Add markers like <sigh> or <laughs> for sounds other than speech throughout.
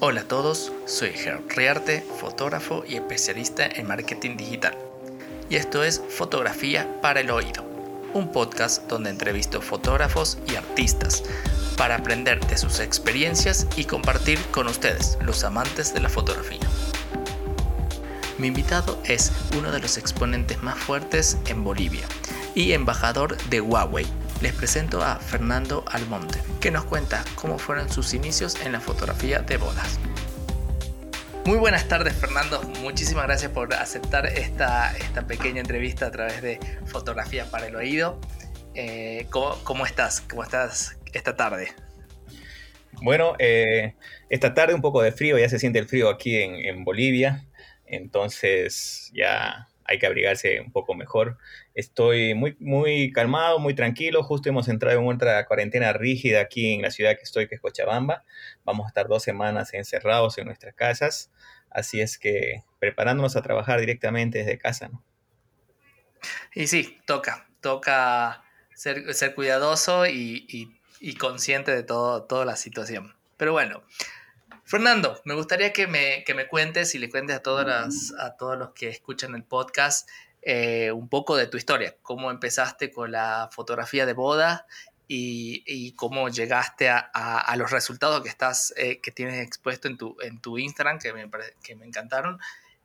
Hola a todos, soy Gerard Riarte, fotógrafo y especialista en marketing digital. Y esto es Fotografía para el Oído, un podcast donde entrevisto fotógrafos y artistas para aprender de sus experiencias y compartir con ustedes, los amantes de la fotografía. Mi invitado es uno de los exponentes más fuertes en Bolivia y embajador de Huawei. Les presento a Fernando Almonte, que nos cuenta cómo fueron sus inicios en la fotografía de bodas. Muy buenas tardes Fernando, muchísimas gracias por aceptar esta, esta pequeña entrevista a través de Fotografía para el Oído. Eh, ¿cómo, estás? ¿Cómo estás esta tarde? Bueno, eh, esta tarde un poco de frío, ya se siente el frío aquí en Bolivia, entonces ya hay que abrigarse un poco mejor. Estoy muy, muy calmado, muy tranquilo. Justo hemos entrado en otra cuarentena rígida aquí en la ciudad que estoy, que es Cochabamba. Vamos a estar dos semanas encerrados en nuestras casas. Así es que preparándonos a trabajar directamente desde casa. Y sí, toca, toca ser, ser cuidadoso y, y, consciente de todo, toda la situación. Pero bueno, Fernando, me gustaría que me, que me cuentes y le cuentes a, todas las, a todos los que escuchan el podcast eh, un poco de tu historia, cómo empezaste con la fotografía de boda y, y cómo llegaste a, a, los resultados que, estás, eh, que tienes expuesto en tu, en tu Instagram, que me, que me encantaron.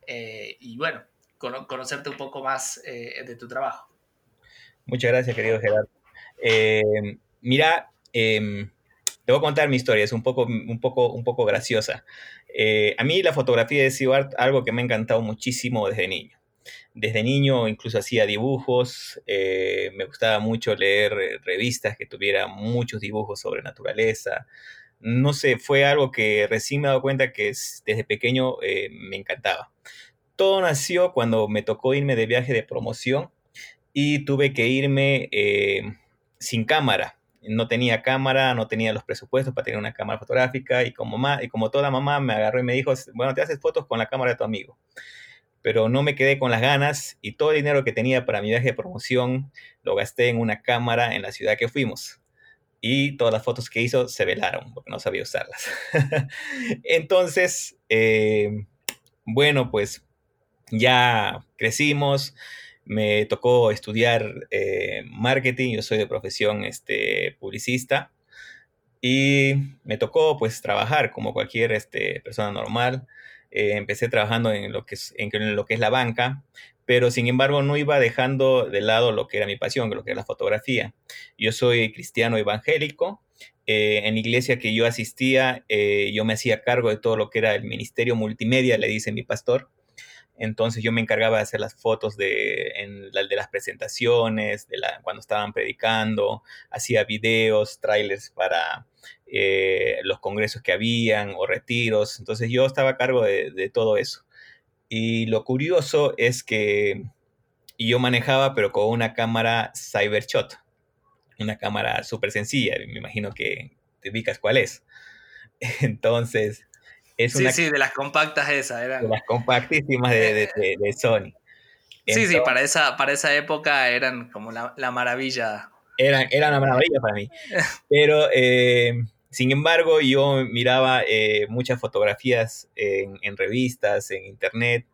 Eh, y bueno, conocerte un poco más de tu trabajo. Muchas gracias, querido Gerardo. mira, a contar mi historia, es un poco, un poco, un poco graciosa. Eh, a mí la fotografía es algo que me ha encantado muchísimo desde niño. Desde niño incluso hacía dibujos, eh, me gustaba mucho leer revistas que tuvieran muchos dibujos sobre naturaleza. No sé, fue algo que recién me he dado cuenta que desde pequeño eh, me encantaba. Todo nació cuando me tocó irme de viaje de promoción y tuve que irme sin cámara no tenía cámara, no tenía los presupuestos para tener una cámara fotográfica y como, y como toda mamá me agarró y me dijo, bueno, te haces fotos con la cámara de tu amigo. Pero no me quedé con las ganas y todo el dinero que tenía para mi viaje de promoción lo gasté en una cámara en la ciudad que fuimos. Y todas las fotos que hizo se velaron porque no sabía usarlas. <laughs> Entonces, eh, bueno, pues ya crecimos me tocó estudiar eh, marketing, yo soy de profesión este, publicista, y me tocó pues trabajar como cualquier este, persona normal. Eh, empecé trabajando en lo, que es, en lo que es la banca, pero sin embargo no iba dejando de lado lo que era mi pasión, lo que era la fotografía. Yo soy cristiano evangélico, eh, en la iglesia que yo asistía, yo me hacía cargo de todo lo que era el ministerio multimedia, le dice mi pastor. Entonces yo me encargaba de hacer las fotos de, de las presentaciones, de cuando estaban predicando, hacía videos, trailers para eh, los congresos que habían o retiros. Entonces yo estaba a cargo de, todo eso. Y lo curioso es que yo manejaba, pero con una cámara Cybershot, una cámara súper sencilla, me imagino que te ubicas cuál es. <laughs> Entonces, sí, sí, de las compactas esas. Eran. De las compactísimas de, de, Sony. sí, sí, para esa, para esa época eran como la, la maravilla. Eran, eran una maravilla para mí. Pero, eh, sin embargo, yo miraba eh, muchas fotografías en, en, revistas, en internet,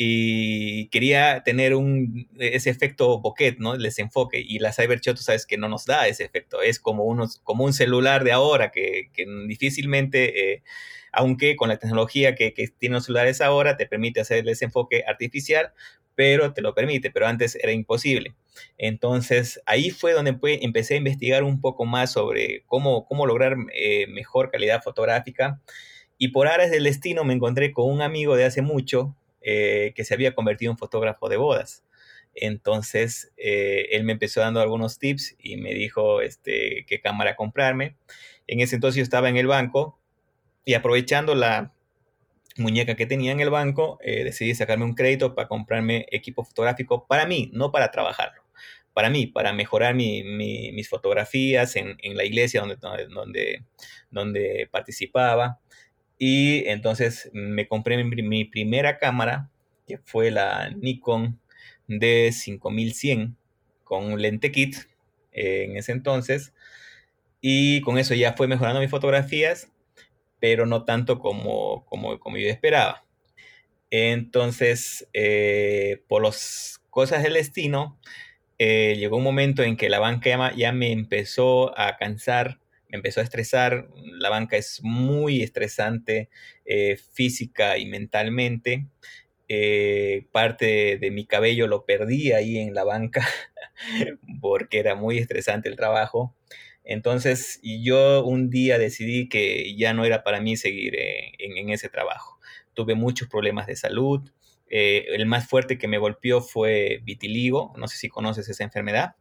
y quería tener un, ese efecto bokeh, ¿no? El desenfoque. Y la Cybershot, tú sabes que no nos da ese efecto. Es como, unos, como un celular de ahora que, que difícilmente... Eh, aunque con la tecnología que, tienen los celulares ahora te permite hacer el desenfoque artificial, pero te lo permite, pero antes era imposible. Entonces ahí fue donde empecé a investigar un poco más sobre cómo, cómo lograr eh, mejor calidad fotográfica. Y por áreas del destino me encontré con un amigo de hace mucho eh, que se había convertido en fotógrafo de bodas. Entonces eh, él me empezó dando algunos tips y me dijo este, qué cámara comprarme. En ese entonces yo estaba en el banco y aprovechando la muñeca que tenía en el banco, eh, decidí sacarme un crédito para comprarme equipo fotográfico para mí, no para trabajarlo. Para mí, para mejorar mis fotografías en, la iglesia donde, donde, donde participaba. Y entonces me compré mi, primera cámara, que fue la Nikon D5100 con un lente kit eh, en ese entonces. Y con eso ya fue mejorando mis fotografías pero no tanto como, como, como yo esperaba. Entonces, eh, por las cosas del destino, eh, llegó un momento en que la banca ya me empezó a cansar, me empezó a estresar. La banca es muy estresante eh, física y mentalmente. parte de mi cabello lo perdí ahí en la banca <laughs> porque era muy estresante el trabajo. Entonces yo un día decidí que ya no era para mí seguir en ese trabajo tuve muchos problemas de salud. Eh, el más fuerte que me golpeó fue vitiligo. No sé si conoces esa enfermedad.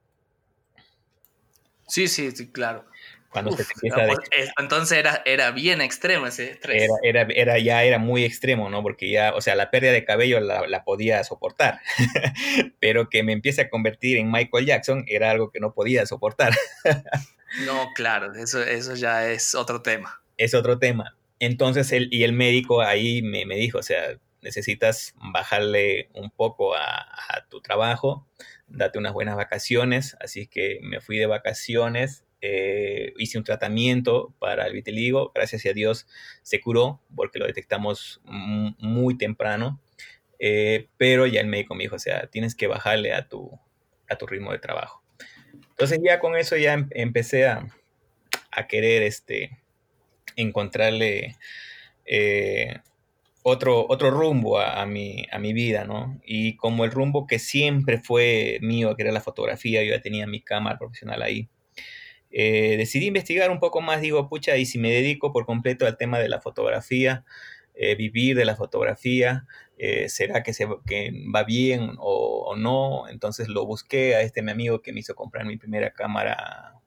Sí, sí, sí, claro. Cuando se empieza a Entonces era, era bien extremo ese estrés. Era, era, ya era muy extremo, ¿no? Porque ya, o sea, la pérdida de cabello la, la podía soportar, <laughs> pero que me empiece a convertir en Michael Jackson era algo que no podía soportar. <laughs> no, claro, eso, eso ya es otro tema. Es otro tema. Entonces, él, y el médico ahí me, dijo, o sea, necesitas bajarle un poco a, tu trabajo, date unas buenas vacaciones, así que me fui de vacaciones, eh, hice un tratamiento para el vitiligo, gracias a Dios se curó porque lo detectamos muy temprano, eh, pero ya el médico me dijo, o sea, tienes que bajarle a tu, a tu ritmo de trabajo. Entonces ya con eso ya em, empecé a, a querer este, encontrarle eh, otro, otro rumbo a, mi, a mi vida, ¿no? Y como el rumbo que siempre fue mío, que era la fotografía, yo ya tenía mi cámara profesional ahí. Eh, decidí investigar un poco más, digo, pucha, y si me dedico por completo al tema de la fotografía, eh, vivir de la fotografía, será que, se, va bien o, o, no. Entonces lo busqué a este mi amigo que me hizo comprar mi primera cámara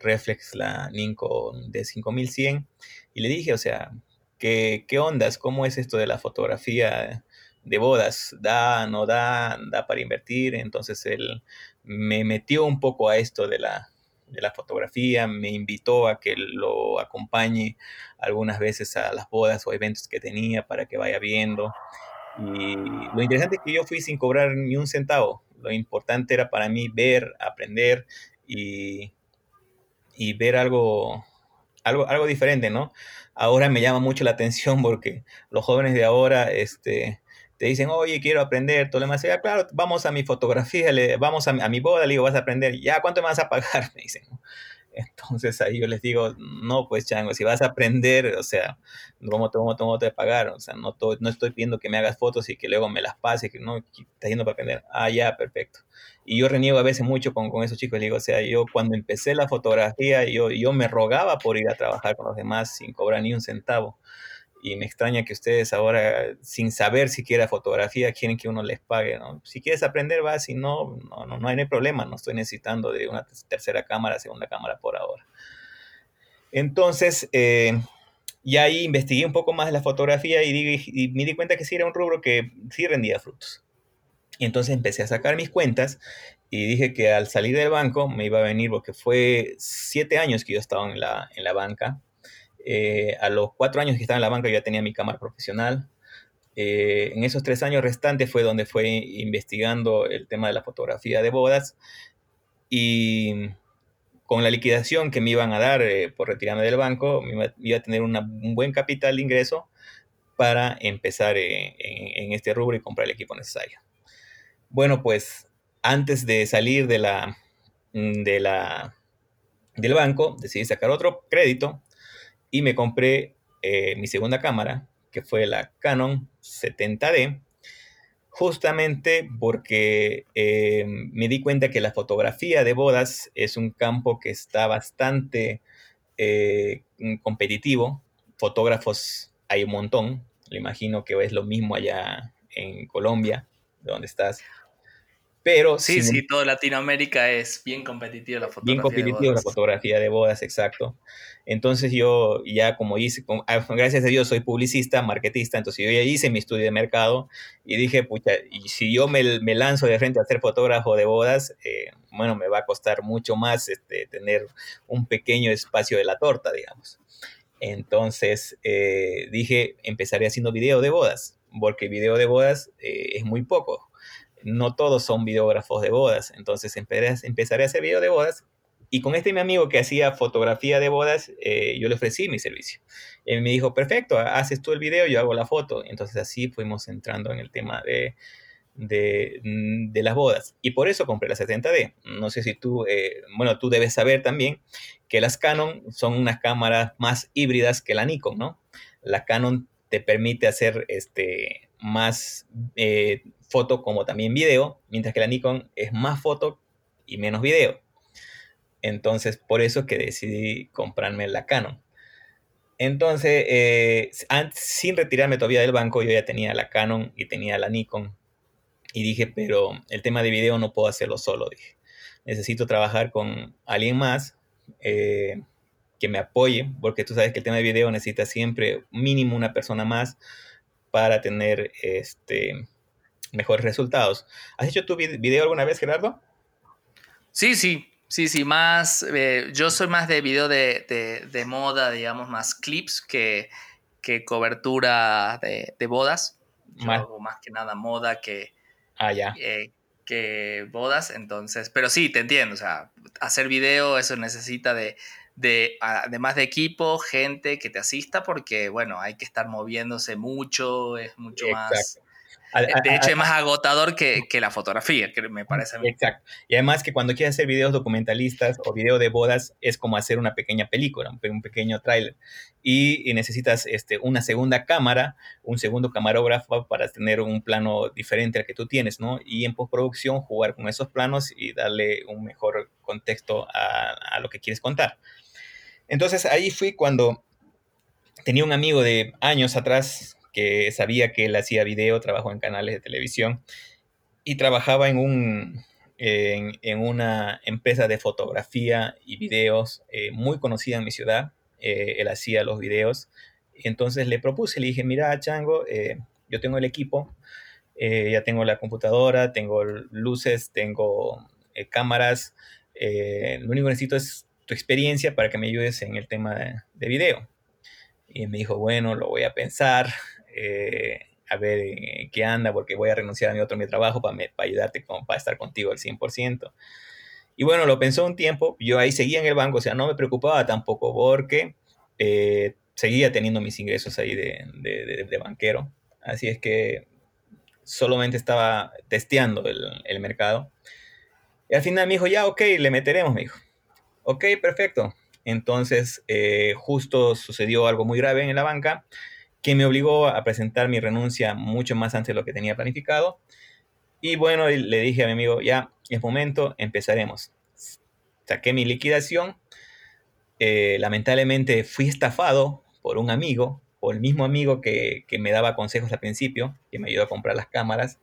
reflex, la Nikon de 5100, y le dije, o sea, ¿qué, ¿qué ondas? ¿Cómo es esto de la fotografía de bodas? ¿Da, no da? ¿Da para invertir? Entonces él me metió un poco a esto de la, de la fotografía, me invitó a que lo acompañe algunas veces a las bodas o eventos que tenía para que vaya viendo. Y lo interesante es que yo fui sin cobrar ni un centavo. Lo importante era para mí ver, aprender y, y ver algo, algo, algo diferente, ¿no? Ahora me llama mucho la atención porque los jóvenes de ahora, este, te dicen, oye, quiero aprender, todo lo demás. Ya, claro, vamos a mi fotografía, le, vamos a, a, mi boda, le digo, vas a aprender. Ya, ¿cuánto me vas a pagar? <laughs> Me dicen. Entonces ahí yo les digo, no, pues chango, si vas a aprender, o sea, ¿cómo te, cómo, te pagar? O sea, no, no estoy pidiendo que me hagas fotos y que luego me las pase, que no, estás yendo para aprender. Ah, ya, perfecto. Y yo reniego a veces mucho con, con esos chicos, les digo, o sea, yo cuando empecé la fotografía, yo, yo me rogaba por ir a trabajar con los demás sin cobrar ni un centavo y me extraña que ustedes ahora, sin saber siquiera fotografía, quieren que uno les pague, ¿no? Si quieres aprender, va, si no, no, no, no hay problema, no estoy necesitando de una tercera cámara, segunda cámara por ahora. Entonces, eh, ya ahí investigué un poco más de la fotografía y, y, me di cuenta que sí era un rubro que sí rendía frutos. Y entonces empecé a sacar mis cuentas y dije que al salir del banco me iba a venir, porque fue siete años que yo estaba en la, en la banca, eh, a los cuatro años que estaba en la banca ya tenía mi cámara profesional. Eh, en esos tres años restantes fue donde fue investigando el tema de la fotografía de bodas y con la liquidación que me iban a dar eh, por retirarme del banco, me iba, a tener un buen capital de ingreso para empezar en, este rubro y comprar el equipo necesario. Bueno, pues antes de salir la, del banco, decidí sacar otro crédito y me compré eh, mi segunda cámara, que fue la Canon 70D, justamente porque eh, me di cuenta que la fotografía de bodas es un campo que está bastante eh, competitivo. Fotógrafos hay un montón, le imagino que es lo mismo allá en Colombia, de donde estás. Pero sí, sí, toda Latinoamérica es bien competitiva la fotografía. Bien competitiva la fotografía de bodas, exacto. Entonces yo ya como hice, ah, gracias a Dios soy publicista, marketista, entonces yo ya hice mi estudio de mercado y dije, pucha, y si yo me, lanzo de frente a ser fotógrafo de bodas, eh, bueno, me va a costar mucho más este, tener un pequeño espacio de la torta, digamos. Entonces eh, dije, empezaré haciendo video de bodas, porque video de bodas eh, es muy poco no todos son videógrafos de bodas. Entonces empezaré a hacer video de bodas y con este mi amigo que hacía fotografía de bodas, eh, yo le ofrecí mi servicio. Él me dijo, perfecto, haces tú el video, yo hago la foto. Entonces así fuimos entrando en el tema de, de, mm, las bodas. Y por eso compré la 70D. No sé si tú, eh, bueno, tú debes saber también que las Canon son unas cámaras más híbridas que la Nikon, ¿no? La Canon te permite hacer este, más eh, foto como también video, mientras que la Nikon es más foto y menos video. Entonces, por eso que decidí comprarme la Canon. Entonces, eh, sin retirarme todavía del banco, yo ya tenía la Canon y tenía la Nikon. Y dije, pero el tema de video no puedo hacerlo solo. Dije, necesito trabajar con alguien más eh, que me apoye, porque tú sabes que el tema de video necesita siempre mínimo una persona más para tener este, mejores resultados. ¿Has hecho tu video alguna vez, Gerardo? Sí, sí, Sí, sí, más. Eh, yo soy más de video de, moda, digamos, más clips que, que cobertura de, bodas. Yo hago más que nada moda que, ah, ya. Eh, que bodas. Entonces, pero sí, te entiendo. O sea, hacer video, eso necesita de, de, además de equipo, gente que te asista, porque, bueno, hay que estar moviéndose mucho, es mucho más de hecho, es más agotador que, la fotografía, que me parece. Exacto. Y además que cuando quieres hacer videos documentalistas o video de bodas, es como hacer una pequeña película, un, pequeño tráiler. Y, necesitas este, una segunda cámara, un segundo camarógrafo para tener un plano diferente al que tú tienes, ¿no? Y en postproducción jugar con esos planos y darle un mejor contexto a, a lo que quieres contar. Entonces ahí fui cuando tenía un amigo de años atrás que sabía que él hacía video, trabajó en canales de televisión y trabajaba en, un, en, una empresa de fotografía y videos eh, muy conocida en mi ciudad. Eh, él hacía los videos. Entonces le propuse, le dije, mira, Chango, eh, yo tengo el equipo, ya tengo la computadora, tengo luces, tengo cámaras. lo único que necesito es tu experiencia para que me ayudes en el tema de, de video. Y me dijo, bueno, lo voy a pensar. Eh, a ver eh, qué anda, porque voy a renunciar a mi otro mi trabajo para, para ayudarte, para estar contigo al 100%. Y bueno, lo pensó un tiempo, yo ahí seguía en el banco, o sea, no me preocupaba tampoco porque eh, seguía teniendo mis ingresos ahí de, de, de, banquero. Así es que solamente estaba testeando el, el, mercado. Y al final me dijo, ya, ok, le meteremos, me dijo. Ok, perfecto. Entonces, justo sucedió algo muy grave en la banca que me obligó a presentar mi renuncia mucho más antes de lo que tenía planificado. Y bueno, le dije a mi amigo, ya es momento, empezaremos. Saqué mi liquidación. Eh, lamentablemente fui estafado por un amigo, por el mismo amigo que, que, me daba consejos al principio, que me ayudó a comprar las cámaras.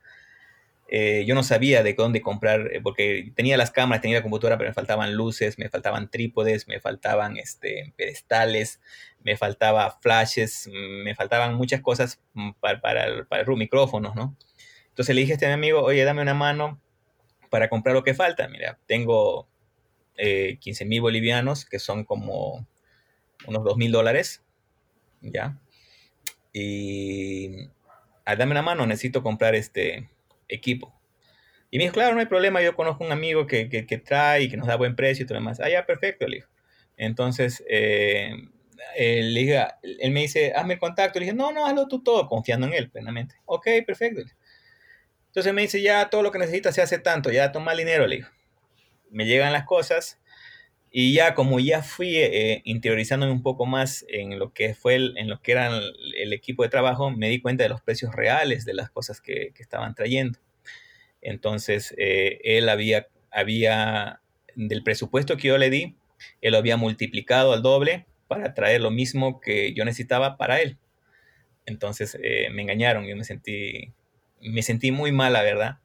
Eh, yo no sabía de dónde comprar, eh, porque tenía las cámaras, tenía la computadora, pero me faltaban luces, me faltaban trípodes, me faltaban este, pedestales, me faltaba flashes, me faltaban muchas cosas mm, para, para, el, para el micrófonos, ¿no? Entonces le dije a este amigo, oye, dame una mano para comprar lo que falta. Mira, tengo eh, 15 mil bolivianos, que son como unos 2 mil dólares, ¿ya? Y ah, dame una mano, necesito comprar este equipo. Y me dijo, claro, no hay problema, yo conozco un amigo que, que, trae y que nos da buen precio y todo lo demás. Ah, ya, perfecto, le dijo. Entonces, eh, él, él me dice, hazme el contacto. Le dije, no, no, hazlo tú todo, confiando en él plenamente. Ok, perfecto. Entonces me dice, ya todo lo que necesitas se hace tanto, ya toma el dinero, le dijo. Me llegan las cosas y ya como ya fui eh, interiorizándome un poco más en lo que fue el, en lo que era el, equipo de trabajo, me di cuenta de los precios reales de las cosas que, que estaban trayendo. Entonces, eh, él había, había, del presupuesto que yo le di, él lo había multiplicado al doble para traer lo mismo que yo necesitaba para él. Entonces eh, me engañaron, yo me sentí, me sentí muy mal, la verdad,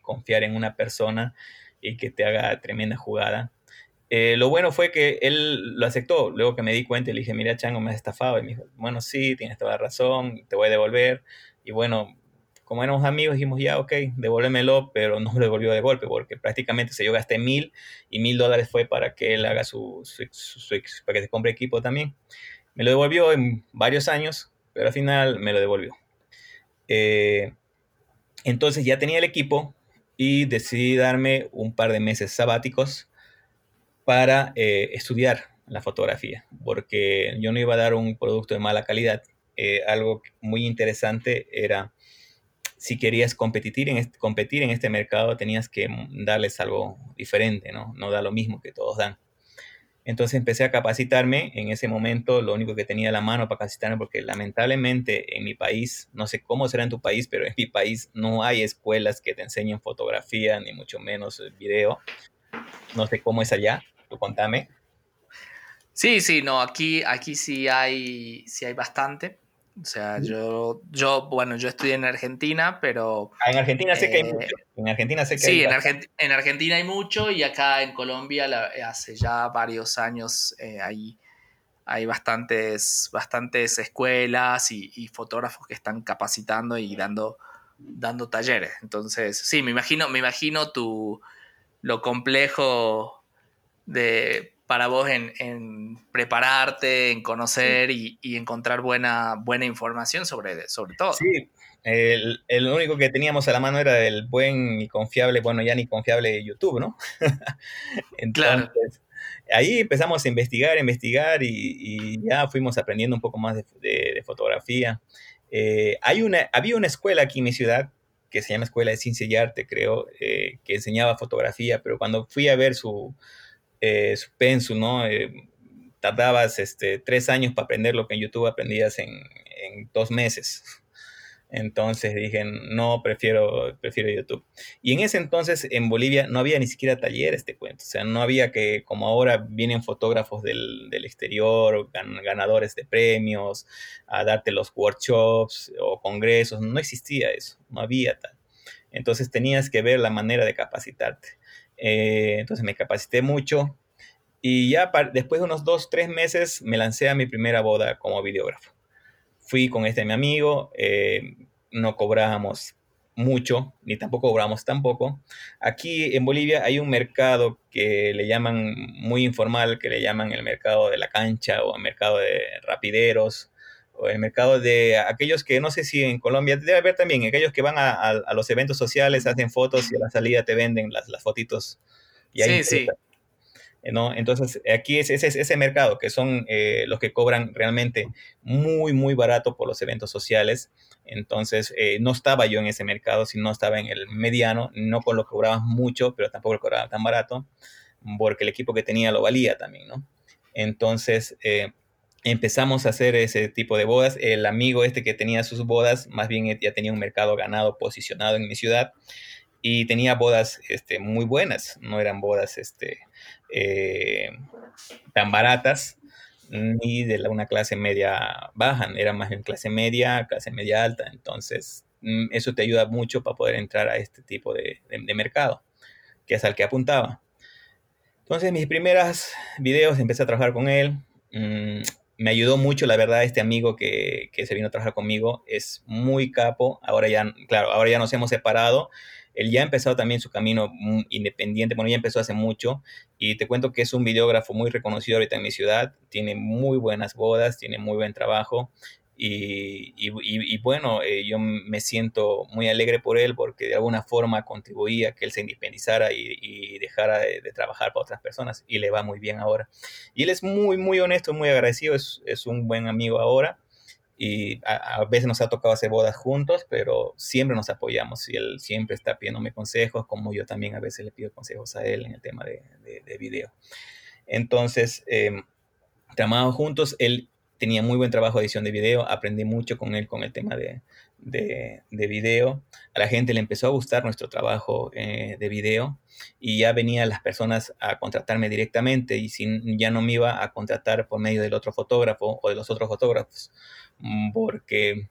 confiar en una persona y que te haga tremenda jugada eh, lo bueno fue que él lo aceptó. Luego que me di cuenta, le dije, mira, Chango, me has estafado. Y me dijo, bueno, sí, tienes toda la razón, te voy a devolver. Y bueno, como éramos amigos, dijimos, ya, ok, devuélvemelo, pero no lo devolvió de golpe, porque prácticamente se yo gasté mil y mil dólares fue para que él haga su, para que se compre equipo también. Me lo devolvió en varios años, pero al final me lo devolvió. Eh, entonces ya tenía el equipo y decidí darme un par de meses sabáticos para eh, estudiar la fotografía, porque yo no iba a dar un producto de mala calidad. Eh, algo muy interesante era, si querías competir en, este, competir en este mercado, tenías que darles algo diferente, ¿no? No da lo mismo que todos dan. Entonces empecé a capacitarme. En ese momento lo único que tenía a la mano para capacitarme, porque lamentablemente en mi país, no sé cómo será en tu país, pero en mi país no hay escuelas que te enseñen fotografía, ni mucho menos video. No sé cómo es allá. Tú contame. Sí, sí, no, aquí, aquí sí hay, sí hay bastante. O sea, yo, yo, bueno, yo estudié en Argentina, pero... Ah, en Argentina sé que hay eh, mucho. En Argentina sé que sí, hay en, en Argentina hay mucho y acá en Colombia hace ya varios años eh, hay, hay bastantes, bastantes escuelas y, fotógrafos que están capacitando y dando, dando talleres. Entonces, sí, me imagino, me imagino tu, lo complejo de para vos en, prepararte, en conocer y, encontrar buena, buena información sobre, sobre todo. Sí, el, el, único que teníamos a la mano era el buen y confiable, bueno, ya ni confiable YouTube, ¿no? <laughs> Entonces, claro. ahí empezamos a investigar, investigar y, ya fuimos aprendiendo un poco más de, fotografía. Eh, hay una, había una escuela aquí en mi ciudad que se llama Escuela de Ciencia y Arte, creo, eh, que enseñaba fotografía, pero cuando fui a ver su, eh, su ¿no? Eh, tardabas este, tres años para aprender lo que en YouTube aprendías en, en, dos meses. Entonces dije, no, prefiero, prefiero YouTube. Y en ese entonces en Bolivia no había ni siquiera talleres, te cuento. O sea, no había que, como ahora vienen fotógrafos del, del exterior, ganadores de premios, a darte los workshops o congresos. No existía eso, no había tal. Entonces tenías que ver la manera de capacitarte. Eh, entonces me capacité mucho y ya después de unos dos, tres meses me lancé a mi primera boda como videógrafo. Fui con este mi amigo, eh, no cobrábamos mucho, ni tampoco cobramos tampoco. Aquí en Bolivia hay un mercado que le llaman muy informal, que le llaman el mercado de la cancha o el mercado de rapideros el mercado de aquellos que no sé si en Colombia debe haber también, aquellos que van a, los eventos sociales, hacen fotos y a la salida te venden las, las fotitos. Y sí, sí. ¿no? Entonces, aquí es, ese mercado, que son eh, los que cobran realmente muy, muy barato por los eventos sociales. Entonces, eh, no estaba yo en ese mercado, sino estaba en el mediano, no con lo que cobraba mucho, pero tampoco lo cobraba tan barato, porque el equipo que tenía lo valía también, ¿no? Entonces, eh, empezamos a hacer ese tipo de bodas. El amigo este que tenía sus bodas, más bien ya tenía un mercado ganado, posicionado en mi ciudad, y tenía bodas este, muy buenas, no eran bodas este, eh, tan baratas ni de una clase media baja, era más en clase media, clase media alta, entonces mm, eso te ayuda mucho para poder entrar a este tipo de, mercado, que es al que apuntaba. Entonces mis primeros videos empecé a trabajar con él, mm, me ayudó mucho, la verdad, este amigo que, que, se vino a trabajar conmigo es muy capo. Ahora ya, claro, ahora ya nos hemos separado. Él ya ha empezado también su camino independiente, bueno, ya empezó hace mucho y te cuento que es un videógrafo muy reconocido ahorita en mi ciudad, tiene muy buenas bodas, tiene muy buen trabajo y, y, bueno, eh, yo me siento muy alegre por él porque de alguna forma contribuía a que él se independizara y, dejara de, trabajar para otras personas y le va muy bien ahora. Y él es muy, muy honesto, muy agradecido, es, es un buen amigo ahora y a, veces nos ha tocado hacer bodas juntos, pero siempre nos apoyamos y él siempre está pidiéndome consejos, como yo también a veces le pido consejos a él en el tema de, de, video. Entonces, eh, trabajamos juntos, él tenía muy buen trabajo de edición de video, aprendí mucho con él con el tema de, de, video. A la gente le empezó a gustar nuestro trabajo eh, de video y ya venían las personas a contratarme directamente y sin, ya no me iba a contratar por medio del otro fotógrafo o de los otros fotógrafos, mm, porque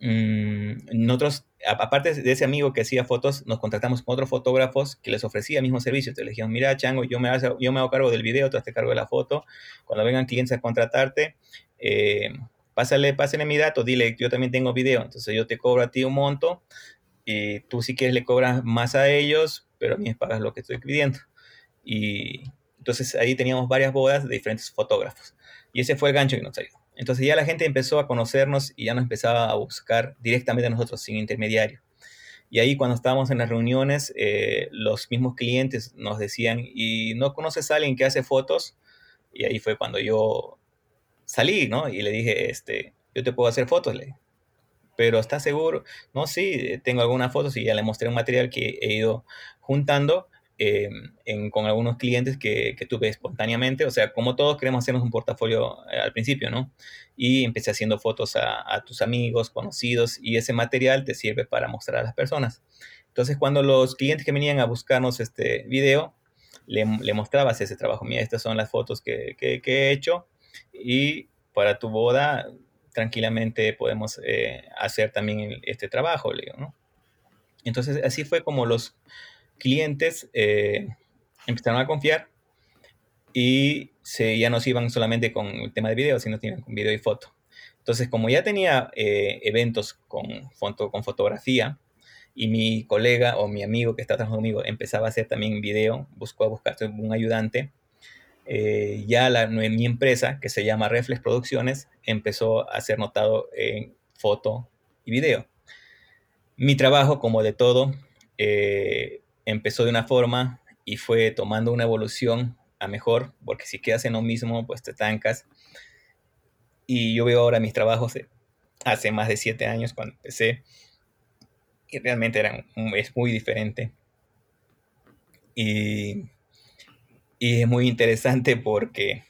nosotros, aparte de ese amigo que hacía fotos, nos contratamos con otros fotógrafos que les ofrecía el mismo servicio. Te le dijeron, mira, Chango, yo me, hago, yo me hago cargo del video, tú te cargo de la foto. Cuando vengan clientes a contratarte, eh, pásale, pásale mi dato, dile, yo también tengo video, entonces yo te cobro a ti un monto y tú si quieres le cobras más a ellos, pero a mí me pagas lo que estoy pidiendo. Y entonces ahí teníamos varias bodas de diferentes fotógrafos. Y ese fue el gancho que nos ayudó. Entonces ya la gente empezó a conocernos y ya nos empezaba a buscar directamente a nosotros, sin intermediario. Y ahí cuando estábamos en las reuniones, eh, los mismos clientes nos decían, ¿y no conoces a alguien que hace fotos? Y ahí fue cuando yo salí, ¿no? Y le dije, este, yo te puedo hacer fotos, le pero ¿estás seguro? No, sí, tengo algunas fotos y ya le mostré un material que he ido juntando em, con algunos clientes que, tuve espontáneamente. O sea, como todos queremos hacernos un portafolio eh, al principio, ¿no? Y empecé haciendo fotos a, tus amigos, conocidos, y ese material te sirve para mostrar a las personas. Entonces, cuando los clientes que venían a buscarnos este video, le, mostrabas ese trabajo. Mira, estas son las fotos que, he hecho y para tu boda tranquilamente podemos eh, hacer también este trabajo, ¿no? Entonces, así fue como los clientes eh, empezaron a confiar y se, ya no se iban solamente con el tema de video, sino también con video y foto. Entonces, como ya tenía eh, eventos con, foto, con fotografía, y mi colega o mi amigo que está trabajando conmigo empezaba a hacer también video, buscó a buscarse un ayudante, eh, ya la, mi empresa, que se llama Reflex Producciones, empezó a ser notado en foto y video. Mi trabajo, como de todo, eh, empezó de una forma y fue tomando una evolución a mejor, porque si quedas en lo mismo, pues te estancas. Y yo veo ahora mis trabajos hace más de siete años cuando empecé y realmente eran, es muy diferente. Y y es muy interesante porque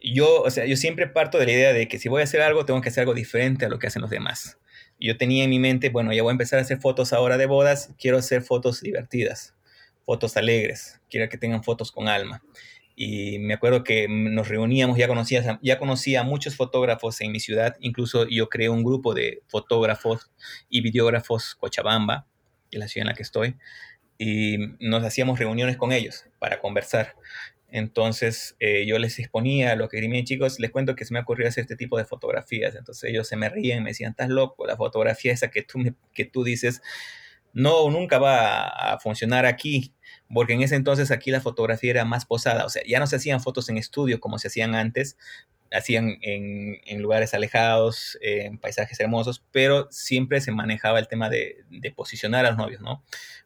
yo, o sea, yo siempre parto de la idea de que si voy a hacer algo, tengo que hacer algo diferente a lo que hacen los demás. Yo tenía en mi mente, bueno, ya voy a empezar a hacer fotos ahora de bodas, quiero hacer fotos divertidas, fotos alegres, quiero que tengan fotos con alma. Y me acuerdo que nos reuníamos, ya conocía, ya conocía a muchos fotógrafos en mi ciudad, incluso yo creé un grupo de fotógrafos y videógrafos Cochabamba, es la ciudad en la que estoy, y nos hacíamos reuniones con ellos para conversar. Entonces eh, yo les exponía lo que querían chicos, les cuento que se me ocurrió hacer este tipo de fotografías. Entonces ellos se me ríen, me decían, estás loco, la fotografía esa que tú, que tú dices, no, nunca va a funcionar aquí, porque en ese entonces aquí la fotografía era más posada, o sea, ya no se hacían fotos en estudio como se hacían antes, hacían en, en lugares alejados, en paisajes hermosos, pero siempre se manejaba el tema de, de posicionar a los novios, ¿no?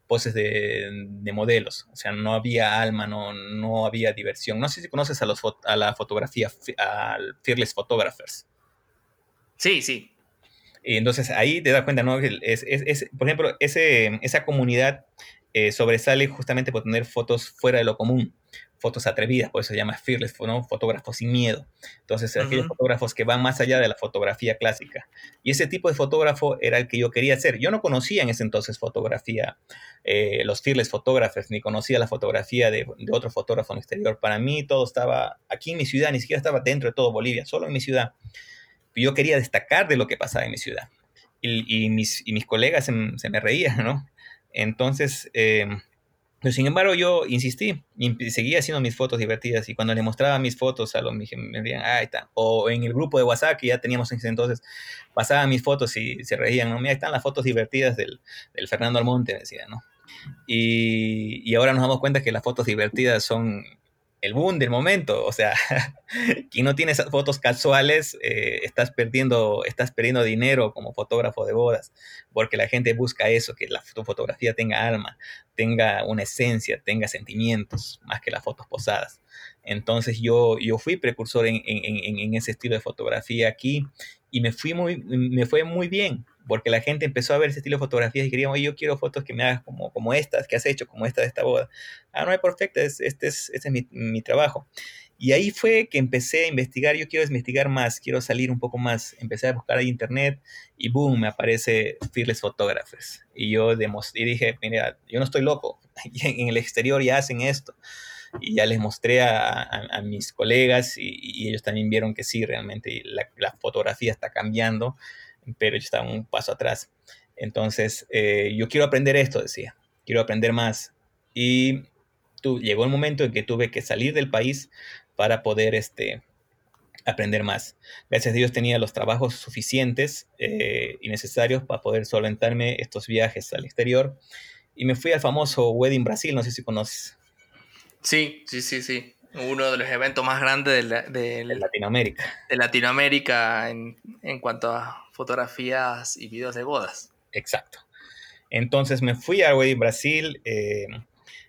poses de, de, modelos, o sea, no había alma, no, no había diversión. No sé si conoces a, los, a la fotografía, al Fearless Photographers. Sí, sí. Y entonces ahí te das cuenta, ¿no? Es, es, es por ejemplo, ese, esa comunidad eh, sobresale justamente por tener fotos fuera de lo común fotos atrevidas, por eso se llama fearless, ¿no? fotógrafos sin miedo. Entonces, aquellos fotógrafos que van más allá de la fotografía clásica. Y ese tipo de fotógrafo era el que yo quería hacer. Yo no conocía en ese entonces fotografía, eh, los fearless photographers, ni conocía la fotografía de, de, otro fotógrafo en el exterior. Para mí todo estaba aquí en mi ciudad, ni siquiera estaba dentro de todo Bolivia, solo en mi ciudad. Yo quería destacar de lo que pasaba en mi ciudad. Y, mis, y mis, colegas se, se, me reían, ¿no? Entonces, eh, pero sin embargo, yo insistí y seguía haciendo mis fotos divertidas. Y cuando le mostraba mis fotos a los me decían, ah, ahí está. O en el grupo de WhatsApp que ya teníamos en ese entonces, pasaban mis fotos y se reían, ¿no? Mira, están las fotos divertidas del, del Fernando Almonte, decía, ¿no? Y, y ahora nos damos cuenta que las fotos divertidas son el boom del momento. O sea, <laughs> quien no tiene esas fotos casuales, eh, estás, perdiendo, estás perdiendo dinero como fotógrafo de bodas, porque la gente busca eso, que la fotografía tenga alma, tenga una esencia, tenga sentimientos, más que las fotos posadas. Entonces yo, yo fui precursor en, en, en ese estilo de fotografía aquí y me, fui muy, me fue muy bien porque la gente empezó a ver ese estilo de fotografías y querían, oye, yo quiero fotos que me hagas como, como estas que has hecho, como esta de esta boda. Ah, no, es perfecto, este es, este es mi, mi, trabajo. Y ahí fue que empecé a investigar, yo quiero investigar más, quiero salir un poco más. Empecé a buscar en internet y boom, me aparece Fearless Photographers. Y yo y dije, mira, yo no estoy loco, <laughs> en el exterior ya hacen esto. Y ya les mostré a, a, mis colegas y, y, ellos también vieron que sí, realmente la, fotografía está cambiando pero yo estaba un paso atrás. Entonces, eh, yo quiero aprender esto, decía, quiero aprender más. Y tú, llegó el momento en que tuve que salir del país para poder este, aprender más. Gracias a Dios tenía los trabajos suficientes eh, y necesarios para poder solventarme estos viajes al exterior. Y me fui al famoso Wedding Brasil, no sé si conoces. Sí, sí, sí, sí uno de los eventos más grandes de, Latinoamérica. De Latinoamérica en, en, cuanto a fotografías y videos de bodas. Exacto. Entonces me fui a Wedding Brasil. Eh,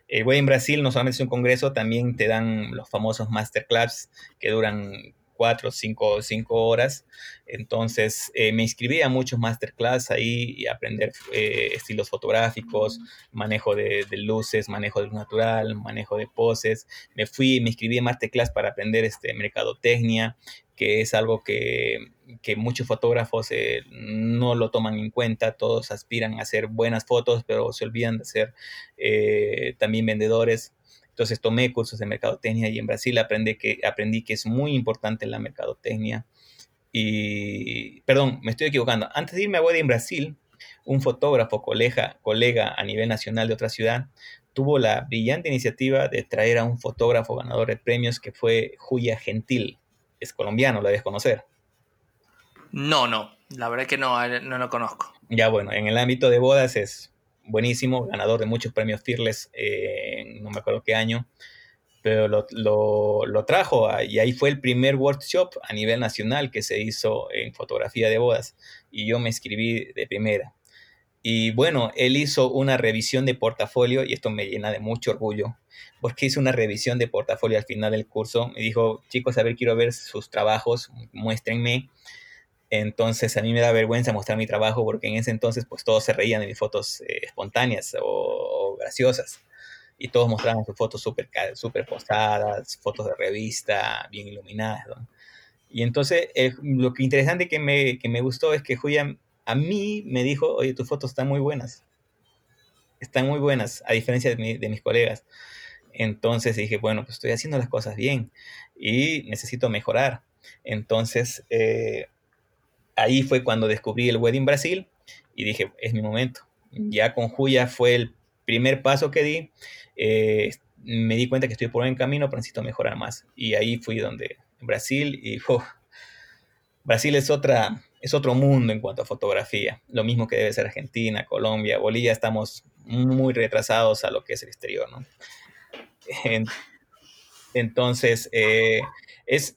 el Wedding Brasil no solamente es un congreso, también te dan los famosos masterclass que duran cuatro, cinco, cinco horas. Entonces eh, me inscribí a muchos masterclass ahí y aprender eh, estilos fotográficos, manejo de, luces, manejo de luz natural, manejo de poses. Me fui, me inscribí en masterclass para aprender este, mercadotecnia, que es algo que, muchos fotógrafos eh, no lo toman en cuenta, todos aspiran a hacer buenas fotos, pero se olvidan de ser también vendedores. Entonces tomé cursos de mercadotecnia y en Brasil aprendí que, aprendí que es muy importante la mercadotecnia. Y, perdón, me estoy equivocando. Antes de irme a Wedding Brasil, un fotógrafo, colega, colega a nivel nacional de otra ciudad, tuvo la brillante iniciativa de traer a un fotógrafo ganador de premios que fue Julia Gentil. Es colombiano, lo debes conocer. No, no, la verdad que no, no lo conozco. Ya bueno, en el ámbito de bodas es buenísimo, ganador de muchos premios Fearless, eh, no me acuerdo qué año, pero lo, lo, trajo y ahí fue el primer workshop a nivel nacional que se hizo en fotografía de bodas y yo me inscribí de primera. Y bueno, él hizo una revisión de portafolio y esto me llena de mucho orgullo porque hizo una revisión de portafolio al final del curso. Me dijo, chicos, a ver, quiero ver sus trabajos, muéstrenme. Entonces a mí me da vergüenza mostrar mi trabajo porque en ese entonces pues todos se reían de mis fotos eh, espontáneas o, graciosas y todos mostraban sus fotos súper super posadas, fotos de revista, bien iluminadas. Y entonces eh, lo que interesante que me, que me gustó es que Julia a mí me dijo, oye, tus fotos están muy buenas. Están muy buenas, a diferencia de, de mis colegas. Entonces dije, bueno, pues estoy haciendo las cosas bien y necesito mejorar. Entonces, eh, ahí fue cuando descubrí el Wedding Brasil y dije, es mi momento. Ya con Julia fue el primer paso que di. Eh, me di cuenta que estoy por buen camino, pero necesito mejorar más. Y ahí fui donde Brasil y Brasil es otra es otro mundo en cuanto a fotografía. Lo mismo que debe ser Argentina, Colombia, Bolivia, estamos muy retrasados a lo que es el exterior, ¿no? Entonces, eh, es, Mm,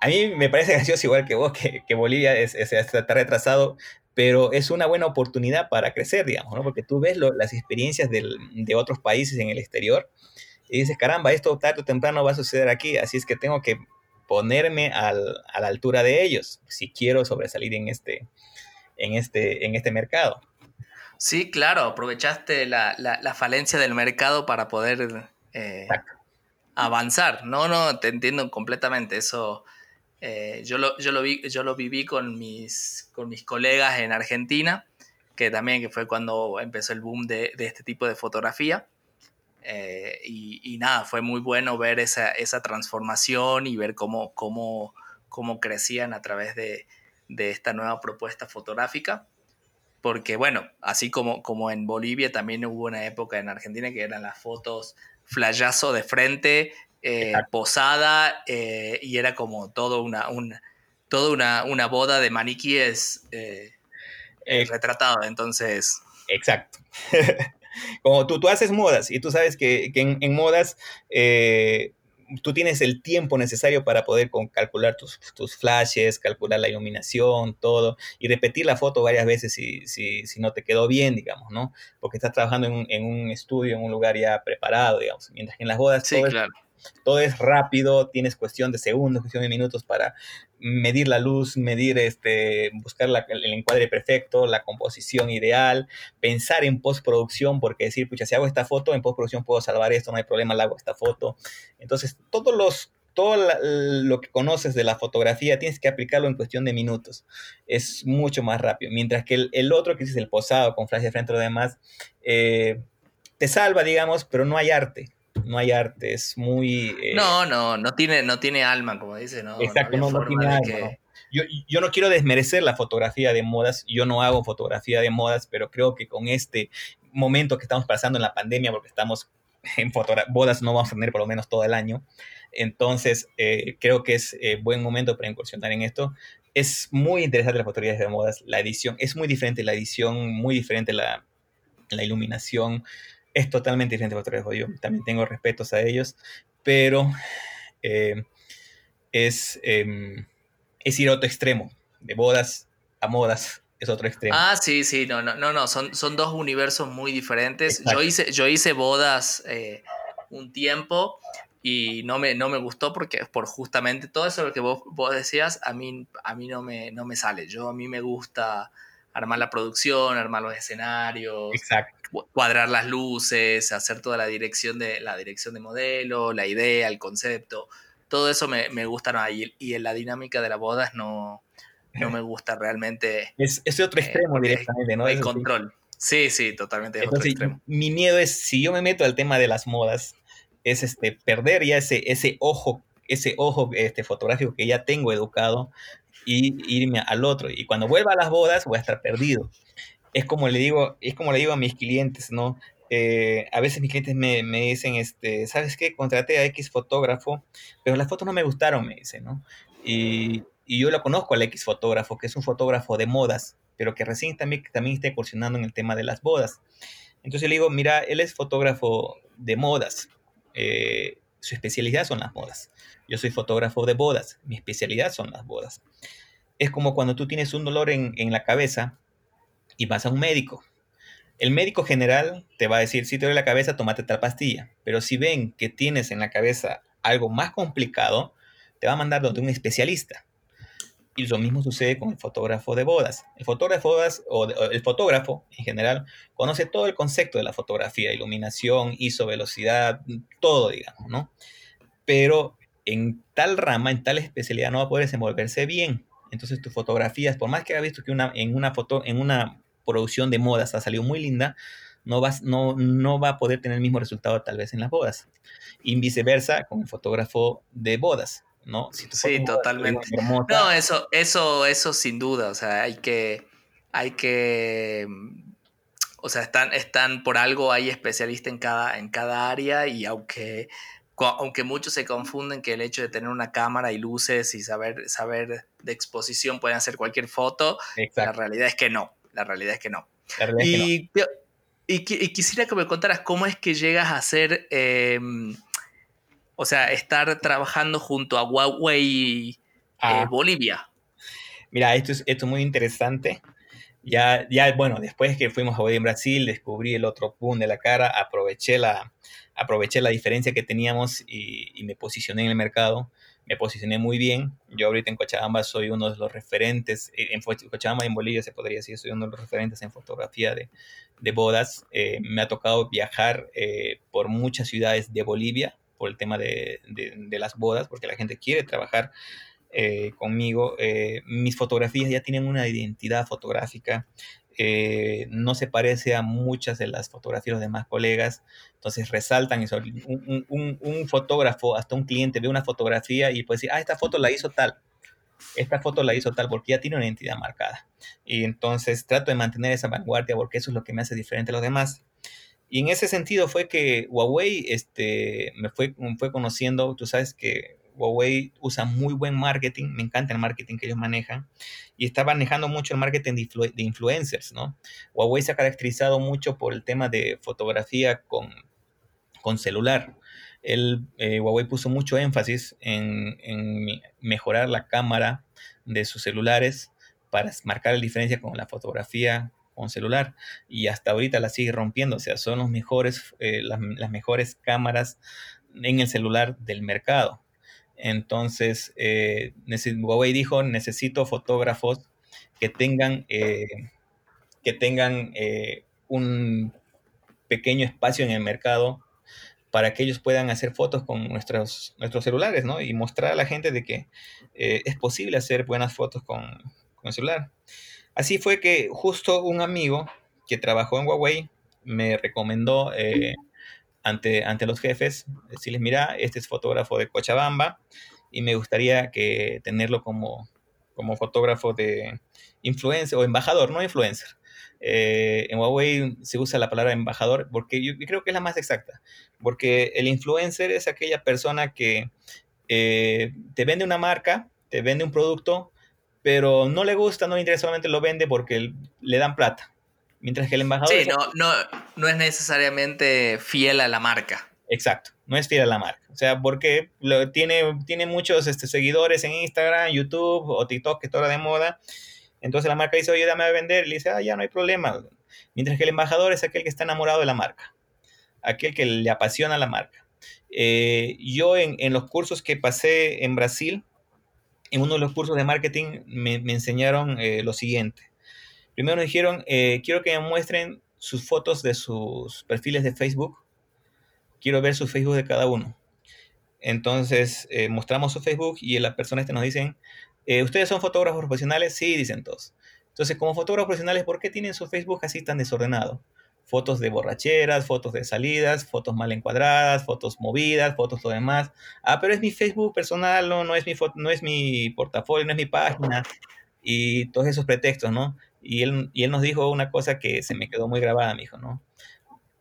a mí me parece <laughs> gracioso igual que vos, que, Bolivia es, está retrasado, pero es una buena oportunidad para crecer, digamos, ¿no? Porque tú ves las experiencias de otros países en el exterior y dices, caramba, esto tarde o temprano va a suceder aquí, así es que tengo que ponerme a la altura de ellos si quiero sobresalir en este, en este, en este mercado. Sí, claro, aprovechaste la, falencia del mercado para poder eh, avanzar. No, no, te entiendo completamente. Eso eh, yo, lo, yo, lo vi, yo lo viví con mis, con mis colegas en Argentina, que también que fue cuando empezó el boom de, este tipo de fotografía. Eh, y, nada, fue muy bueno ver esa, transformación y ver cómo, cómo, cómo crecían a través de, de, esta nueva propuesta fotográfica. Porque bueno, así como, como en Bolivia también hubo una época en Argentina que eran las fotos flayazo de frente, eh, posada, eh, y era como todo una, una, toda una, boda de maniquíes eh, retratado. Entonces. Exacto. <laughs> como tú, tú haces modas y tú sabes que, en, modas tú tienes el tiempo necesario para poder calcular tus, tus, flashes, calcular la iluminación, todo, y repetir la foto varias veces si, si, si no te quedó bien, digamos, ¿no? Porque estás trabajando en un, en un, estudio, en un lugar ya preparado, digamos, mientras que en las bodas sí, claro todo es rápido, tienes cuestión de segundos, cuestión de minutos para medir la luz, medir, este, buscar el encuadre perfecto, la composición ideal, pensar en postproducción, porque decir, pucha, si hago esta foto, en postproducción puedo salvar esto, no hay problema, le hago esta foto. Entonces, todos los todo lo que conoces de la fotografía tienes que aplicarlo en cuestión de minutos. Es mucho más rápido. Mientras que el, otro, que es el posado con flash de frente o demás, eh, te salva, digamos, pero no hay arte no hay arte, es muy... Eh, no, no, no tiene, no tiene alma, como dice, ¿no? Exacto, no, tiene alma. Yo, yo, no quiero desmerecer la fotografía de modas, yo no hago fotografía de modas, pero creo que con este momento que estamos pasando en la pandemia, porque estamos en bodas no vamos a tener por lo menos todo el año, entonces eh, creo que es eh, buen momento para incursionar en esto. Es muy interesante la fotografía de modas, la edición, es muy diferente la edición, muy diferente la, la iluminación, es totalmente diferente a otro Yo también tengo respetos a ellos, pero eh, es, em, es ir a otro extremo, de bodas a modas, es otro extremo. Ah, sí, sí, no, no, no, no, son, son dos universos muy diferentes. Yo hice, yo hice bodas eh, un tiempo y no me, no me gustó porque por justamente todo eso que vos, vos decías, a mí, a mí no, me, no me sale. Yo a mí me gusta armar la producción, armar los escenarios, cuadrar las luces, hacer toda la dirección de la dirección de modelo, la idea, el concepto. Todo eso me, me gusta ¿no? y, y en la dinámica de las bodas no, no me gusta realmente. Es, es otro eh, extremo directamente, ¿no? El control. Sí, sí, totalmente. Entonces, mi miedo es, si yo me meto al tema de las modas, es este, perder ya ese, ese ojo, ese ojo este, fotográfico que ya tengo educado y irme al otro. Y cuando vuelva a las bodas voy a estar perdido. Es como le digo, es como le digo a mis clientes, ¿no? Eh, a veces mis clientes me, me, dicen, este, ¿sabes qué? Contraté a X fotógrafo, pero las fotos no me gustaron, me dicen, ¿no? Y, y yo lo conozco al X fotógrafo, que es un fotógrafo de modas, pero que recién también, también está incursionando en el tema de las bodas. Entonces le digo, mira, él es fotógrafo de modas, eh, su especialidad son las bodas. Yo soy fotógrafo de bodas, mi especialidad son las bodas. Es como cuando tú tienes un dolor en, la cabeza y vas a un médico. El médico general te va a decir, si te duele la cabeza, tómate tal pastilla. Pero si ven que tienes en la cabeza algo más complicado, te va a mandar donde un especialista. Y lo mismo sucede con el fotógrafo de bodas. El fotógrafo o, el fotógrafo en general, conoce todo el concepto de la fotografía, iluminación, ISO, velocidad, todo, digamos, ¿no? Pero en tal rama, en tal especialidad, no va a poder desenvolverse bien. Entonces tus fotografías, por más que haya visto que una, en una foto, en una producción de modas ha salido muy linda, no, vas, no, no va a poder tener el mismo resultado tal vez en las bodas. Y viceversa con el fotógrafo de bodas. ¿no? sí, totalmente. no, eso, eso, eso sin duda, o sea, hay que, hay que, o sea, están, están por algo, hay especialistas en cada, en cada área y aunque, aunque muchos se confunden que el hecho de tener una cámara y luces y saber, saber de exposición pueden hacer cualquier foto, la realidad es que no, la realidad es que no. Y, y, quisiera que me contaras cómo es que llegas a ser... Em, o sea, estar trabajando junto a Huawei eh, ah. Bolivia. Mira, esto es, esto muy interesante. Ya, ya, bueno, después que fuimos a Huawei en Brasil, descubrí el otro boom de la cara, aproveché la, aproveché la diferencia que teníamos y, me posicioné en el mercado. Me posicioné muy bien. Yo ahorita en Cochabamba soy uno de los referentes, eh, en Cochabamba y en Bolivia se podría decir, soy uno de los referentes en fotografía de, de bodas. Eh, me ha tocado viajar por muchas ciudades de Bolivia, por el tema de, las bodas, porque la gente quiere trabajar eh, conmigo. Eh, mis fotografías ya tienen una identidad fotográfica. Eh, no se parece a muchas de las fotografías de los demás colegas, entonces resaltan eso. Un, un, fotógrafo, hasta un cliente ve una fotografía y puede decir, ah, esta foto la hizo tal, esta foto la hizo tal, porque ya tiene una identidad marcada. Y entonces trato de mantener esa vanguardia porque eso es lo que me hace diferente a los demás. Y en ese sentido fue que Huawei este, me fue, fue conociendo, tú sabes que Huawei usa muy buen marketing, me encanta el marketing que ellos manejan, y está manejando mucho el marketing de, influencers, ¿no? Huawei se ha caracterizado mucho por el tema de fotografía con, con celular. El, eh, Huawei puso mucho énfasis en, en, mejorar la cámara de sus celulares para marcar la diferencia con la fotografía con celular y hasta ahorita la sigue rompiendo, o sea, son los mejores, eh, las, mejores cámaras en el celular del mercado. Entonces, eh, Huawei dijo, necesito fotógrafos que tengan, eh, que tengan un pequeño espacio en el mercado para que ellos puedan hacer fotos con nuestros, nuestros celulares, ¿no? Y mostrar a la gente de que es posible hacer buenas fotos con, con el celular. Así fue que justo un amigo que trabajó en Huawei me recomendó eh, ante, ante los jefes, decirles, mira, este es fotógrafo de Cochabamba y me gustaría que tenerlo como, como fotógrafo de influencer o embajador, no influencer. Eh, en Huawei se usa la palabra embajador porque yo, creo que es la más exacta, porque el influencer es aquella persona que eh, te vende una marca, te vende un producto, pero no le gusta, no le interesa, solamente lo vende porque le dan plata. Mientras que el embajador... Sí, no, no, no es necesariamente fiel a la marca. Exacto, no es fiel a la marca. O sea, porque tiene, tiene muchos este, seguidores en Instagram, YouTube o TikTok, que es toda de moda, Entonces la marca dice, oye, dame a vender. Y le dice, ah, ya no hay problema. Mientras que el embajador es aquel que está enamorado de la marca, aquel que le apasiona la marca. Eh, yo en, en, los cursos que pasé en Brasil, en uno de los cursos de marketing me, enseñaron eh, lo siguiente. Primero me dijeron, eh, quiero que me muestren sus fotos de sus perfiles de Facebook. Quiero ver su Facebook de cada uno. Entonces mostramos su Facebook y las personas que nos dicen, ¿ustedes son fotógrafos profesionales? Sí, dicen todos. Entonces, como fotógrafos profesionales, ¿por qué tienen su Facebook así tan desordenado? Fotos de borracheras, fotos de salidas, fotos mal encuadradas, fotos movidas, fotos todo demás. Ah, pero es mi Facebook personal, no, no, es, mi no es mi portafolio, no es mi página. Y todos esos pretextos, ¿no? Y él, y él nos dijo una cosa que se me quedó muy grabada, me dijo, ¿no?